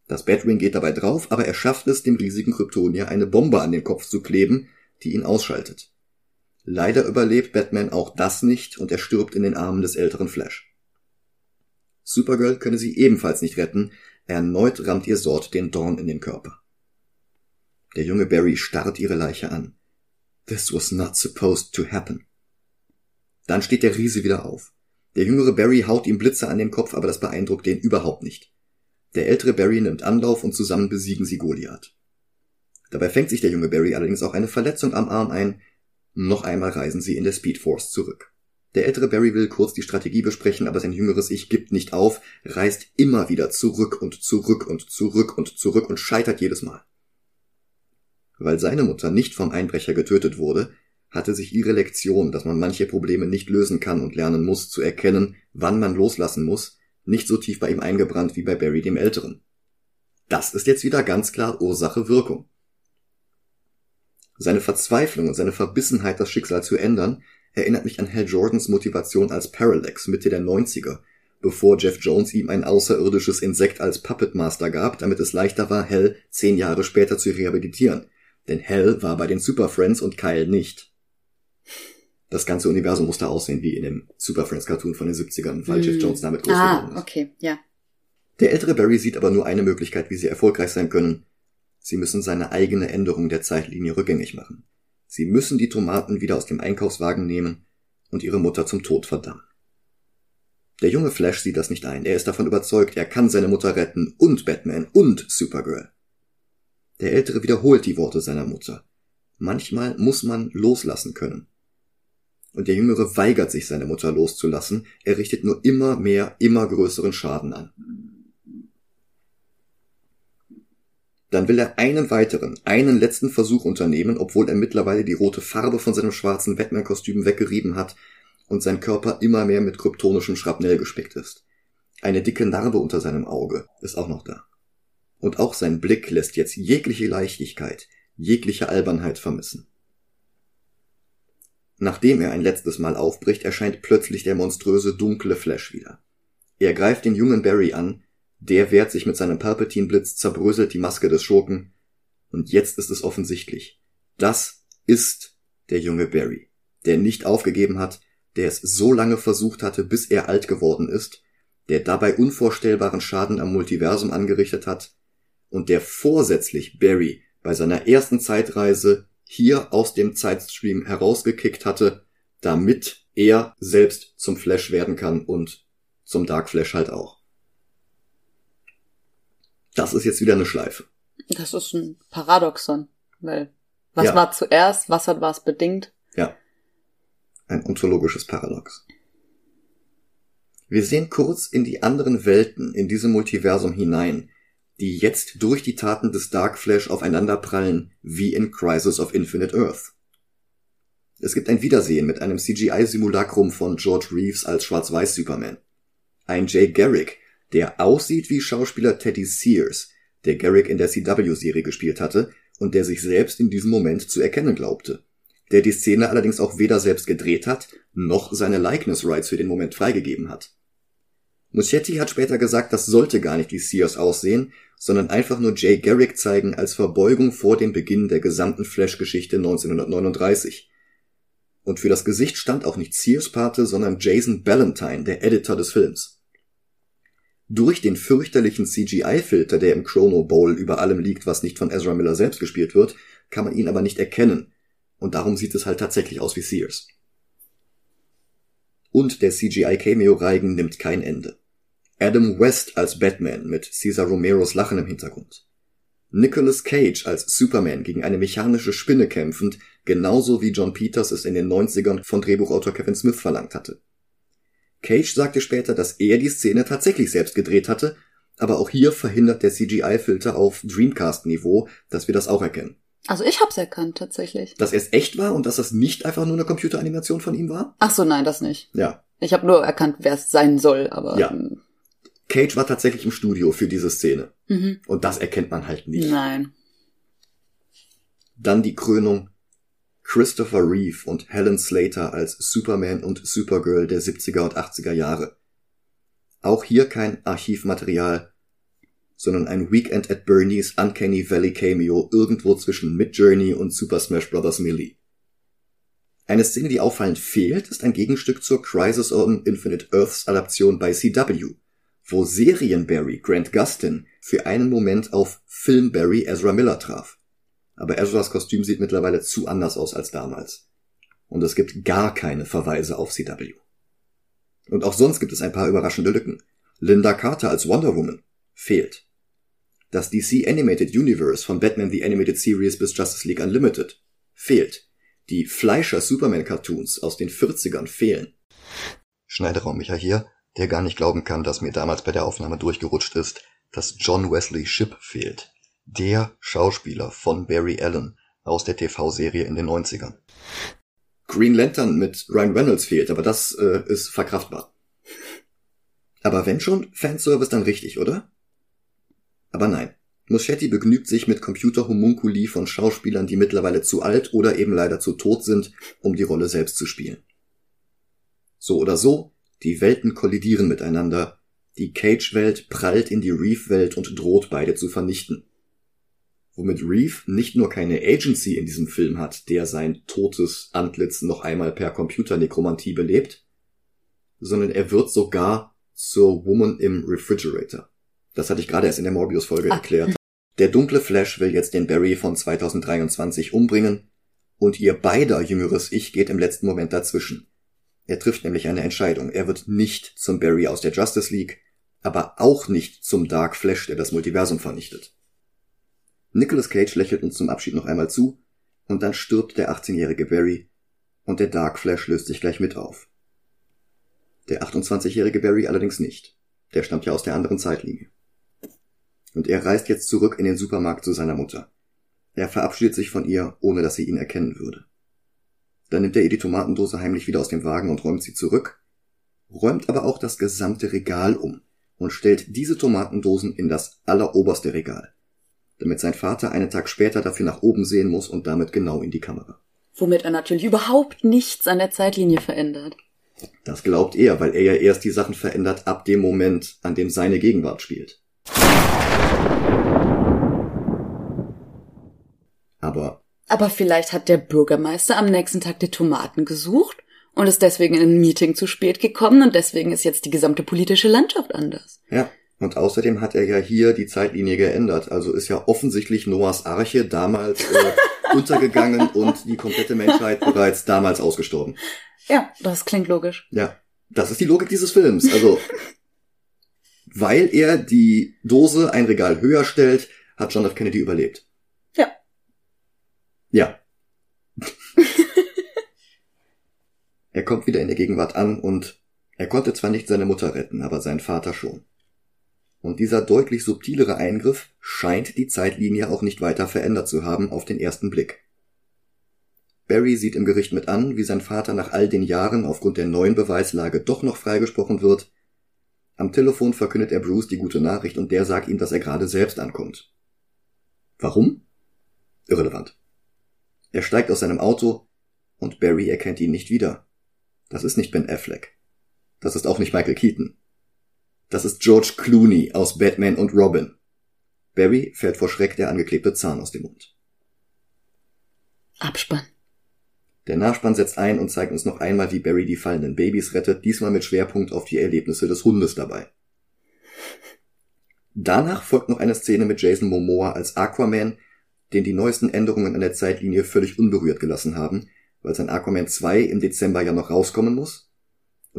Das Batwing geht dabei drauf, aber er schafft es, dem riesigen Kryptonier eine Bombe an den Kopf zu kleben, die ihn ausschaltet. Leider überlebt Batman auch das nicht und er stirbt in den Armen des älteren Flash. Supergirl könne sie ebenfalls nicht retten, erneut rammt ihr Zord den Dorn in den Körper. Der junge Barry starrt ihre Leiche an. This was not supposed to happen. Dann steht der Riese wieder auf. Der jüngere Barry haut ihm Blitze an den Kopf, aber das beeindruckt den überhaupt nicht. Der ältere Barry nimmt Anlauf und zusammen besiegen sie Goliath. Dabei fängt sich der junge Barry allerdings auch eine Verletzung am Arm ein. Noch einmal reisen sie in der Speed Force zurück. Der ältere Barry will kurz die Strategie besprechen, aber sein jüngeres Ich gibt nicht auf, reist immer wieder zurück und zurück und zurück und zurück und scheitert jedes Mal. Weil seine Mutter nicht vom Einbrecher getötet wurde, hatte sich ihre Lektion, dass man manche Probleme nicht lösen kann und lernen muss, zu erkennen, wann man loslassen muss, nicht so tief bei ihm eingebrannt wie bei Barry dem Älteren. Das ist jetzt wieder ganz klar Ursache-Wirkung. Seine Verzweiflung und seine Verbissenheit, das Schicksal zu ändern, erinnert mich an Hal Jordans Motivation als Parallax Mitte der 90er, bevor Jeff Jones ihm ein außerirdisches Insekt als Puppet Master gab, damit es leichter war, Hell zehn Jahre später zu rehabilitieren. Denn Hell war bei den Super Friends und Kyle nicht. Das ganze Universum musste aussehen wie in dem Super Friends Cartoon von den 70ern, weil Jeff Hm. Jones damit groß Ah, geworden ist. okay, ja. Der ältere Barry sieht aber nur eine Möglichkeit, wie sie erfolgreich sein können. Sie müssen seine eigene Änderung der Zeitlinie rückgängig machen. Sie müssen die Tomaten wieder aus dem Einkaufswagen nehmen und ihre Mutter zum Tod verdammen. Der junge Flash sieht das nicht ein. Er ist davon überzeugt, er kann seine Mutter retten und Batman und Supergirl. Der Ältere wiederholt die Worte seiner Mutter. Manchmal muss man loslassen können. Und der Jüngere weigert sich, seine Mutter loszulassen. Er richtet nur immer mehr, immer größeren Schaden an. Dann will er einen weiteren, einen letzten Versuch unternehmen, obwohl er mittlerweile die rote Farbe von seinem schwarzen Batman-Kostüm weggerieben hat und sein Körper immer mehr mit kryptonischem Schrapnell gespickt ist. Eine dicke Narbe unter seinem Auge ist auch noch da. Und auch sein Blick lässt jetzt jegliche Leichtigkeit, jegliche Albernheit vermissen. Nachdem er ein letztes Mal aufbricht, erscheint plötzlich der monströse dunkle Flash wieder. Er greift den jungen Barry an, der wehrt sich mit seinem Palpatine-Blitz, zerbröselt die Maske des Schurken, und jetzt ist es offensichtlich. Das ist der junge Barry, der nicht aufgegeben hat, der es so lange versucht hatte, bis er alt geworden ist, der dabei unvorstellbaren Schaden am Multiversum angerichtet hat und der vorsätzlich Barry bei seiner ersten Zeitreise hier aus dem Zeitstream herausgekickt hatte, damit er selbst zum Flash werden kann und zum Dark Flash halt auch. Das ist jetzt wieder eine Schleife. Das ist ein Paradoxon, weil was Ja. war zuerst, was hat was bedingt? Ja. Ein ontologisches Paradox. Wir sehen kurz in die anderen Welten in diesem Multiversum hinein, die jetzt durch die Taten des Dark Flash aufeinanderprallen, wie in Crisis of Infinite Earth. Es gibt ein Wiedersehen mit einem CGI-Simulacrum von George Reeves als Schwarz-Weiß-Superman. Ein Jay Garrick, der aussieht wie Schauspieler Teddy Sears, der Garrick in der CW-Serie gespielt hatte und der sich selbst in diesem Moment zu erkennen glaubte der die Szene allerdings auch weder selbst gedreht hat, noch seine Likeness Rights für den Moment freigegeben hat. Muschietti hat später gesagt, das sollte gar nicht wie Sears aussehen, sondern einfach nur Jay Garrick zeigen als Verbeugung vor dem Beginn der gesamten Flash-Geschichte 1939. Und für das Gesicht stand auch nicht Sears Pate, sondern Jason Ballantyne, der Editor des Films. Durch den fürchterlichen CGI-Filter, der im Chrono Bowl über allem liegt, was nicht von Ezra Miller selbst gespielt wird, kann man ihn aber nicht erkennen, und darum sieht es halt tatsächlich aus wie Sears. Und der CGI-Cameo-Reigen nimmt kein Ende. Adam West als Batman mit Cesar Romeros Lachen im Hintergrund. Nicolas Cage als Superman gegen eine mechanische Spinne kämpfend, genauso wie John Peters es in den 90ern von Drehbuchautor Kevin Smith verlangt hatte. Cage sagte später, dass er die Szene tatsächlich selbst gedreht hatte, aber auch hier verhindert der CGI-Filter auf Dreamcast-Niveau, dass wir das auch erkennen. Also ich hab's erkannt, tatsächlich. Dass es echt war und dass das nicht einfach nur eine Computeranimation von ihm war? Ach so, nein, das nicht. Ja. Ich habe nur erkannt, wer es sein soll, aber. Ja. ähm, Cage war tatsächlich im Studio für diese Szene. Mhm. Und das erkennt man halt nicht. Nein. Dann die Krönung. Christopher Reeve und Helen Slater als Superman und Supergirl der 70er und 80er Jahre. Auch hier kein Archivmaterial, sondern ein Weekend at Bernie's Uncanny Valley Cameo irgendwo zwischen Midjourney und Super Smash Bros. Melee. Eine Szene, die auffallend fehlt, ist ein Gegenstück zur Crisis on Infinite Earths Adaption bei CW, wo Serien-Barry Grant Gustin für einen Moment auf Film-Barry Ezra Miller traf. Aber Ezras Kostüm sieht mittlerweile zu anders aus als damals. Und es gibt gar keine Verweise auf CW. Und auch sonst gibt es ein paar überraschende Lücken. Linda Carter als Wonder Woman fehlt. Das DC Animated Universe von Batman the Animated Series bis Justice League Unlimited fehlt. Die Fleischer Superman Cartoons aus den 40ern fehlen. Schneideraum Micha hier, der gar nicht glauben kann, dass mir damals bei der Aufnahme durchgerutscht ist, dass John Wesley Shipp fehlt. Der Schauspieler von Barry Allen aus der TV-Serie in den 90ern. Green Lantern mit Ryan Reynolds fehlt, aber das äh, ist verkraftbar. Aber wenn schon, Fanservice dann richtig, oder? Aber nein. Muschetti begnügt sich mit Computerhomunkuli von Schauspielern, die mittlerweile zu alt oder eben leider zu tot sind, um die Rolle selbst zu spielen. So oder so, die Welten kollidieren miteinander Die Cage-Welt prallt in die Reeve-Welt und droht beide zu vernichten. Womit Reeve nicht nur keine Agency in diesem Film hat, der sein totes Antlitz noch einmal per Computernekromantie belebt, sondern er wird sogar zur Woman im Refrigerator. Das hatte ich gerade erst in der Morbius-Folge Ah. erklärt. Der dunkle Flash will jetzt den Barry von 2023 umbringen und ihr beider jüngeres Ich geht im letzten Moment dazwischen. Er trifft nämlich eine Entscheidung. Er wird nicht zum Barry aus der Justice League, aber auch nicht zum Dark Flash, der das Multiversum vernichtet. Nicolas Cage lächelt uns zum Abschied noch einmal zu und dann stirbt der 18-jährige Barry und der Dark Flash löst sich gleich mit auf. Der 28-jährige Barry allerdings nicht. Der stammt ja aus der anderen Zeitlinie. Und er reist jetzt zurück in den Supermarkt zu seiner Mutter. Er verabschiedet sich von ihr, ohne dass sie ihn erkennen würde. Dann nimmt er ihr die Tomatendose heimlich wieder aus dem Wagen und räumt sie zurück, räumt aber auch das gesamte Regal um und stellt diese Tomatendosen in das alleroberste Regal, damit sein Vater einen Tag später dafür nach oben sehen muss und damit genau in die Kamera. Womit er natürlich überhaupt nichts an der Zeitlinie verändert. Das glaubt er, weil er ja erst die Sachen verändert ab dem Moment, an dem seine Gegenwart spielt. Aber Aber vielleicht hat der Bürgermeister am nächsten Tag die Tomaten gesucht und ist deswegen in ein Meeting zu spät gekommen und deswegen ist jetzt die gesamte politische Landschaft anders. ja, und außerdem hat er ja hier die Zeitlinie geändert. Also ist ja offensichtlich Noahs Arche damals äh, untergegangen und die komplette Menschheit bereits damals ausgestorben. Ja, das klingt logisch. Ja, das ist die Logik dieses Films. Also, weil er die Dose ein Regal höher stellt, hat John F. Kennedy überlebt. Ja. Ja. er kommt wieder in der Gegenwart an und er konnte zwar nicht seine Mutter retten, aber seinen Vater schon. Und dieser deutlich subtilere Eingriff scheint die Zeitlinie auch nicht weiter verändert zu haben auf den ersten Blick. Barry sieht im Gericht mit an, wie sein Vater nach all den Jahren aufgrund der neuen Beweislage doch noch freigesprochen wird. Am Telefon verkündet er Bruce die gute Nachricht und der sagt ihm, dass er gerade selbst ankommt. Warum? Irrelevant. Er steigt aus seinem Auto und Barry erkennt ihn nicht wieder. Das ist nicht Ben Affleck. Das ist auch nicht Michael Keaton. Das ist George Clooney aus Batman und Robin. Barry fährt vor Schreck der angeklebte Zahn aus dem Mund. Abspann. Der Nachspann setzt ein und zeigt uns noch einmal, wie Barry die fallenden Babys rettet, diesmal mit Schwerpunkt auf die Erlebnisse des Hundes dabei. Danach folgt noch eine Szene mit Jason Momoa als Aquaman, den die neuesten Änderungen an der Zeitlinie völlig unberührt gelassen haben, weil sein Aquaman 2 im Dezember ja noch rauskommen muss.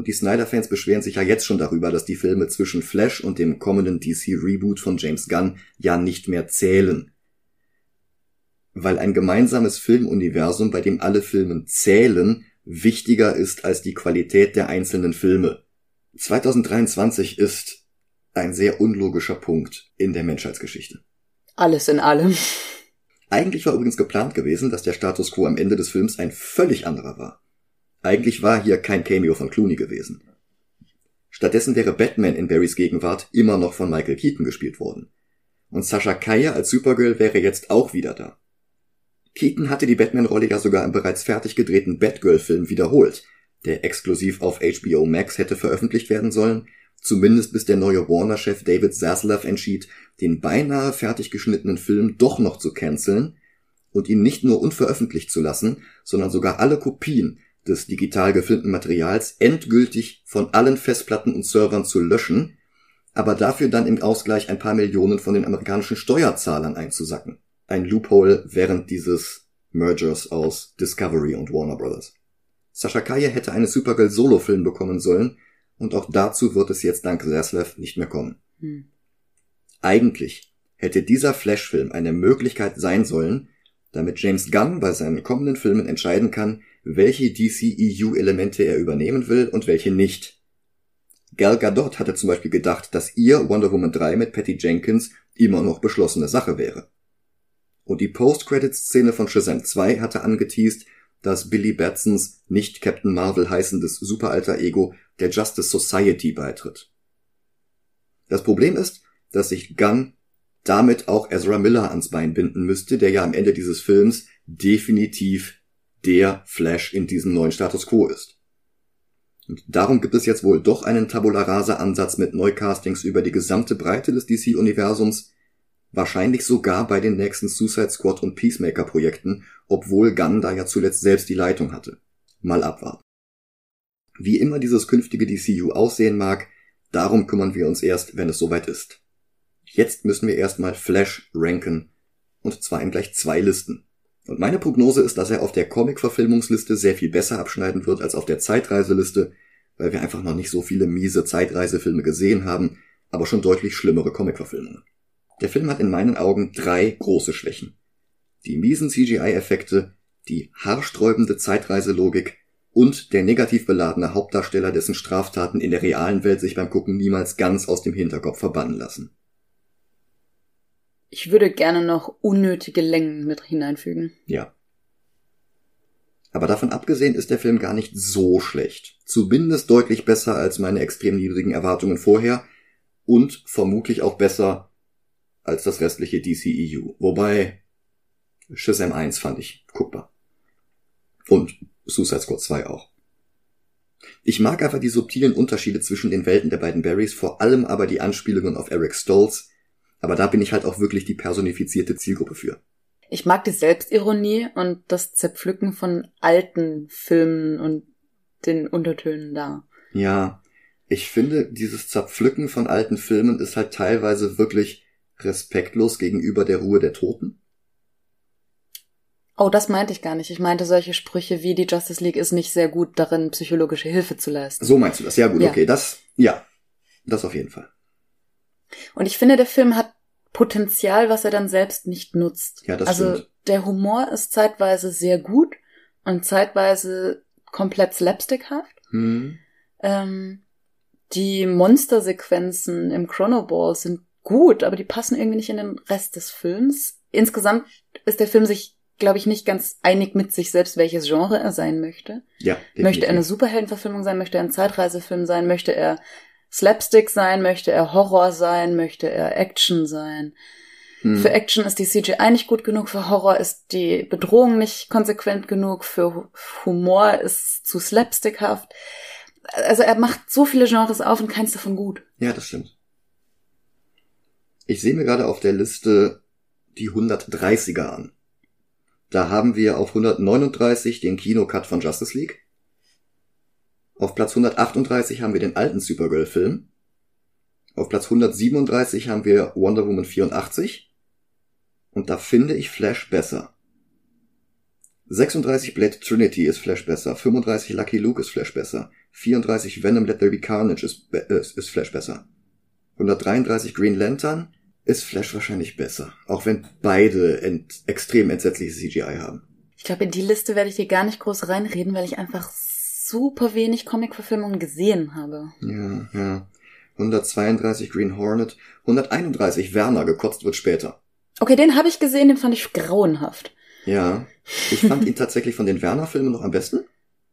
Und die Snyder-Fans beschweren sich ja jetzt schon darüber, dass die Filme zwischen Flash und dem kommenden DC-Reboot von James Gunn ja nicht mehr zählen. Weil ein gemeinsames Filmuniversum, bei dem alle Filme zählen, wichtiger ist als die Qualität der einzelnen Filme. 2023 ist ein sehr unlogischer Punkt in der Menschheitsgeschichte. Alles in allem. Eigentlich war übrigens geplant gewesen, dass der Status quo am Ende des Films ein völlig anderer war. Eigentlich war hier kein Cameo von Clooney gewesen. Stattdessen wäre Batman in Barrys Gegenwart immer noch von Michael Keaton gespielt worden. Und Sascha Kaya als Supergirl wäre jetzt auch wieder da. Keaton hatte die Batman-Rolle ja sogar im bereits fertig gedrehten Batgirl-Film wiederholt, der exklusiv auf HBO Max hätte veröffentlicht werden sollen, zumindest bis der neue Warner-Chef David Zaslav entschied, den beinahe fertig geschnittenen Film doch noch zu canceln und ihn nicht nur unveröffentlicht zu lassen, sondern sogar alle Kopien des digital gefilmten Materials endgültig von allen Festplatten und Servern zu löschen, aber dafür dann im Ausgleich ein paar Millionen von den amerikanischen Steuerzahlern einzusacken. Ein Loophole während dieses Mergers aus Discovery und Warner Brothers. Sascha Kaye hätte einen Supergirl Solo-Film bekommen sollen, und auch dazu wird es jetzt dank Zaslav nicht mehr kommen. Hm. Eigentlich hätte dieser Flash-Film eine Möglichkeit sein sollen, damit James Gunn bei seinen kommenden Filmen entscheiden kann, welche DCEU-Elemente er übernehmen will und welche nicht. Gal Gadot hatte zum Beispiel gedacht, dass ihr Wonder Woman 3 mit Patty Jenkins immer noch beschlossene Sache wäre. Und die Post-Credits-Szene von Shazam 2 hatte angeteased, dass Billy Batsons nicht Captain Marvel heißendes Superalter-Ego der Justice Society beitritt. Das Problem ist, dass sich Gunn damit auch Ezra Miller ans Bein binden müsste, der ja am Ende dieses Films definitiv der Flash in diesem neuen Status quo ist. Und darum gibt es jetzt wohl doch einen Tabula Rasa Ansatz mit Neukastings über die gesamte Breite des DC-Universums, wahrscheinlich sogar bei den nächsten Suicide Squad und Peacemaker Projekten, obwohl Gunn da ja zuletzt selbst die Leitung hatte. Mal abwarten. Wie immer dieses künftige DCU aussehen mag, darum kümmern wir uns erst, wenn es soweit ist. Jetzt müssen wir erstmal Flash ranken, und zwar in gleich zwei Listen. Und meine Prognose ist, dass er auf der Comic-Verfilmungsliste sehr viel besser abschneiden wird als auf der Zeitreiseliste, weil wir einfach noch nicht so viele miese Zeitreisefilme gesehen haben, aber schon deutlich schlimmere Comic-Verfilmungen. Der Film hat in meinen Augen drei große Schwächen. Die miesen CGI-Effekte, die haarsträubende Zeitreiselogik und der negativ beladene Hauptdarsteller, dessen Straftaten in der realen Welt sich beim Gucken niemals ganz aus dem Hinterkopf verbannen lassen. Ich würde gerne noch unnötige Längen mit hineinfügen. Ja. Aber davon abgesehen ist der Film gar nicht so schlecht. Zumindest deutlich besser als meine extrem niedrigen Erwartungen vorher und vermutlich auch besser als das restliche DCEU. Wobei Shazam 1 fand ich guckbar. Und Suicide Squad 2 auch. Ich mag einfach die subtilen Unterschiede zwischen den Welten der beiden Barrys, vor allem aber die Anspielungen auf Eric Stoltz, aber da bin ich halt auch wirklich die personifizierte Zielgruppe für. Ich mag die Selbstironie und das Zerpflücken von alten Filmen und den Untertönen da. Ja, ich finde, dieses Zerpflücken von alten Filmen ist halt teilweise wirklich respektlos gegenüber der Ruhe der Toten. Oh, das meinte ich gar nicht. Ich meinte solche Sprüche wie die Justice League ist nicht sehr gut darin, psychologische Hilfe zu leisten. So meinst du das? Ja, gut, Ja. okay, das, ja, das auf jeden Fall. Und ich finde, der Film hat Potenzial, was er dann selbst nicht nutzt. Ja, das also stimmt. der Humor ist zeitweise sehr gut und zeitweise komplett slapstickhaft. Hm. Ähm, die Monstersequenzen im Chronoball sind gut, aber die passen irgendwie nicht in den Rest des Films. Insgesamt ist der Film sich, glaube ich, nicht ganz einig mit sich selbst, welches Genre er sein möchte. Ja, Möchte er eine. Superheldenverfilmung sein? Möchte er ein Zeitreisefilm sein? Möchte er Slapstick sein? Möchte er Horror sein? Möchte er Action sein? Hm. Für Action ist die CGI nicht gut genug, für Horror ist die Bedrohung nicht konsequent genug, für Hu- Humor ist zu slapstickhaft. Also er macht so viele Genres auf und keins davon gut. Ja, das stimmt. Ich sehe mir gerade auf der Liste die 130er an. Da haben wir auf 139 den Kinocut von Justice League. Auf Platz 138 haben wir den alten Supergirl-Film. Auf Platz 137 haben wir Wonder Woman 84. Und da finde ich Flash besser. 36 Blade Trinity ist Flash besser. 35 Lucky Luke ist Flash besser. 34 Venom Let There Be Carnage ist, be- äh, ist Flash besser. 133 Green Lantern ist Flash wahrscheinlich besser. Auch wenn beide ent extrem entsetzliches CGI haben. Ich glaube, in die Liste werde ich dir gar nicht groß reinreden, weil ich einfach super wenig Comic-Verfilmungen gesehen habe. Ja, ja. 132 Green Hornet. 131 Werner gekotzt wird später. Okay, den habe ich gesehen, den fand ich grauenhaft. Ja. Ich fand ihn tatsächlich von den Werner-Filmen noch am besten.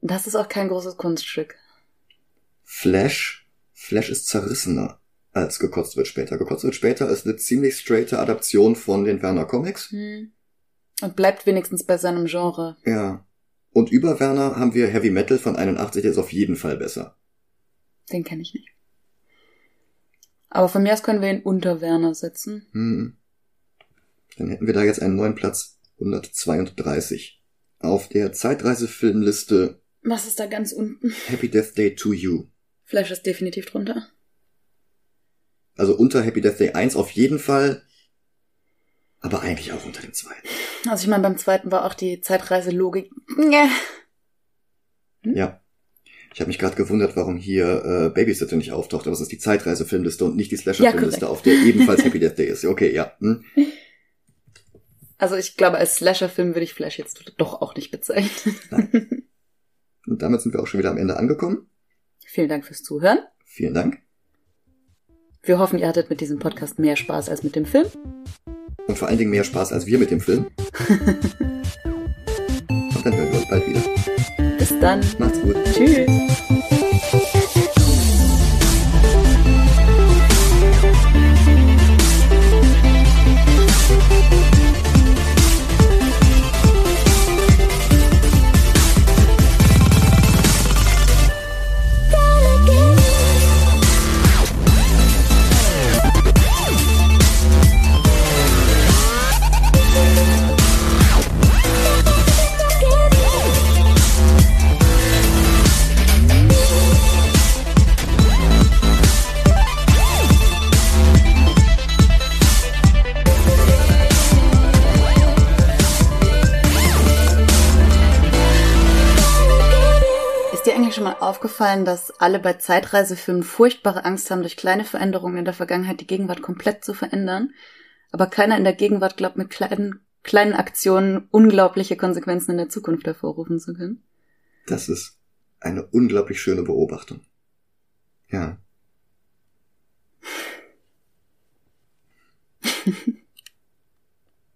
Das ist auch kein großes Kunststück. Flash. Flash ist zerrissener als gekotzt wird später. Gekotzt wird später ist eine ziemlich straighte Adaption von den Werner Comics. Hm. Und bleibt wenigstens bei seinem Genre. Ja. Und über Werner haben wir Heavy Metal von 81, der ist auf jeden Fall besser. Den kenne ich nicht. Aber von mir aus können wir ihn unter Werner setzen. Hm. Dann hätten wir da jetzt einen neuen Platz 132. Auf der Zeitreisefilmliste Was ist da ganz unten? Happy Death Day to You. Flash ist definitiv drunter. Also unter Happy Death Day 1 auf jeden Fall, aber eigentlich auch unter dem zweiten. Also ich meine, beim zweiten war auch die Zeitreiselogik. Ja. Ja. Ich habe mich gerade gewundert, warum hier äh, Babysitter nicht auftaucht, aber es ist die Zeitreisefilmliste und nicht die Slasher-Filmliste, Ja, auf der ebenfalls Happy Death Day ist. Okay, ja. Hm. Also ich glaube, als Slasher-Film würde ich Flash jetzt doch auch nicht bezeichnen. Und damit sind wir auch schon wieder am Ende angekommen. Vielen Dank fürs Zuhören. Vielen Dank. Wir hoffen, ihr hattet mit diesem Podcast mehr Spaß als mit dem Film. Und vor allen Dingen mehr Spaß als wir mit dem Film. Und dann hören wir uns bald wieder. Bis dann. Macht's gut. Tschüss. Aufgefallen, dass alle bei Zeitreisefilmen furchtbare Angst haben, durch kleine Veränderungen in der Vergangenheit die Gegenwart komplett zu verändern? Aber keiner in der Gegenwart glaubt, mit kleinen, kleinen Aktionen unglaubliche Konsequenzen in der Zukunft hervorrufen zu können. Das ist eine unglaublich schöne Beobachtung. Ja.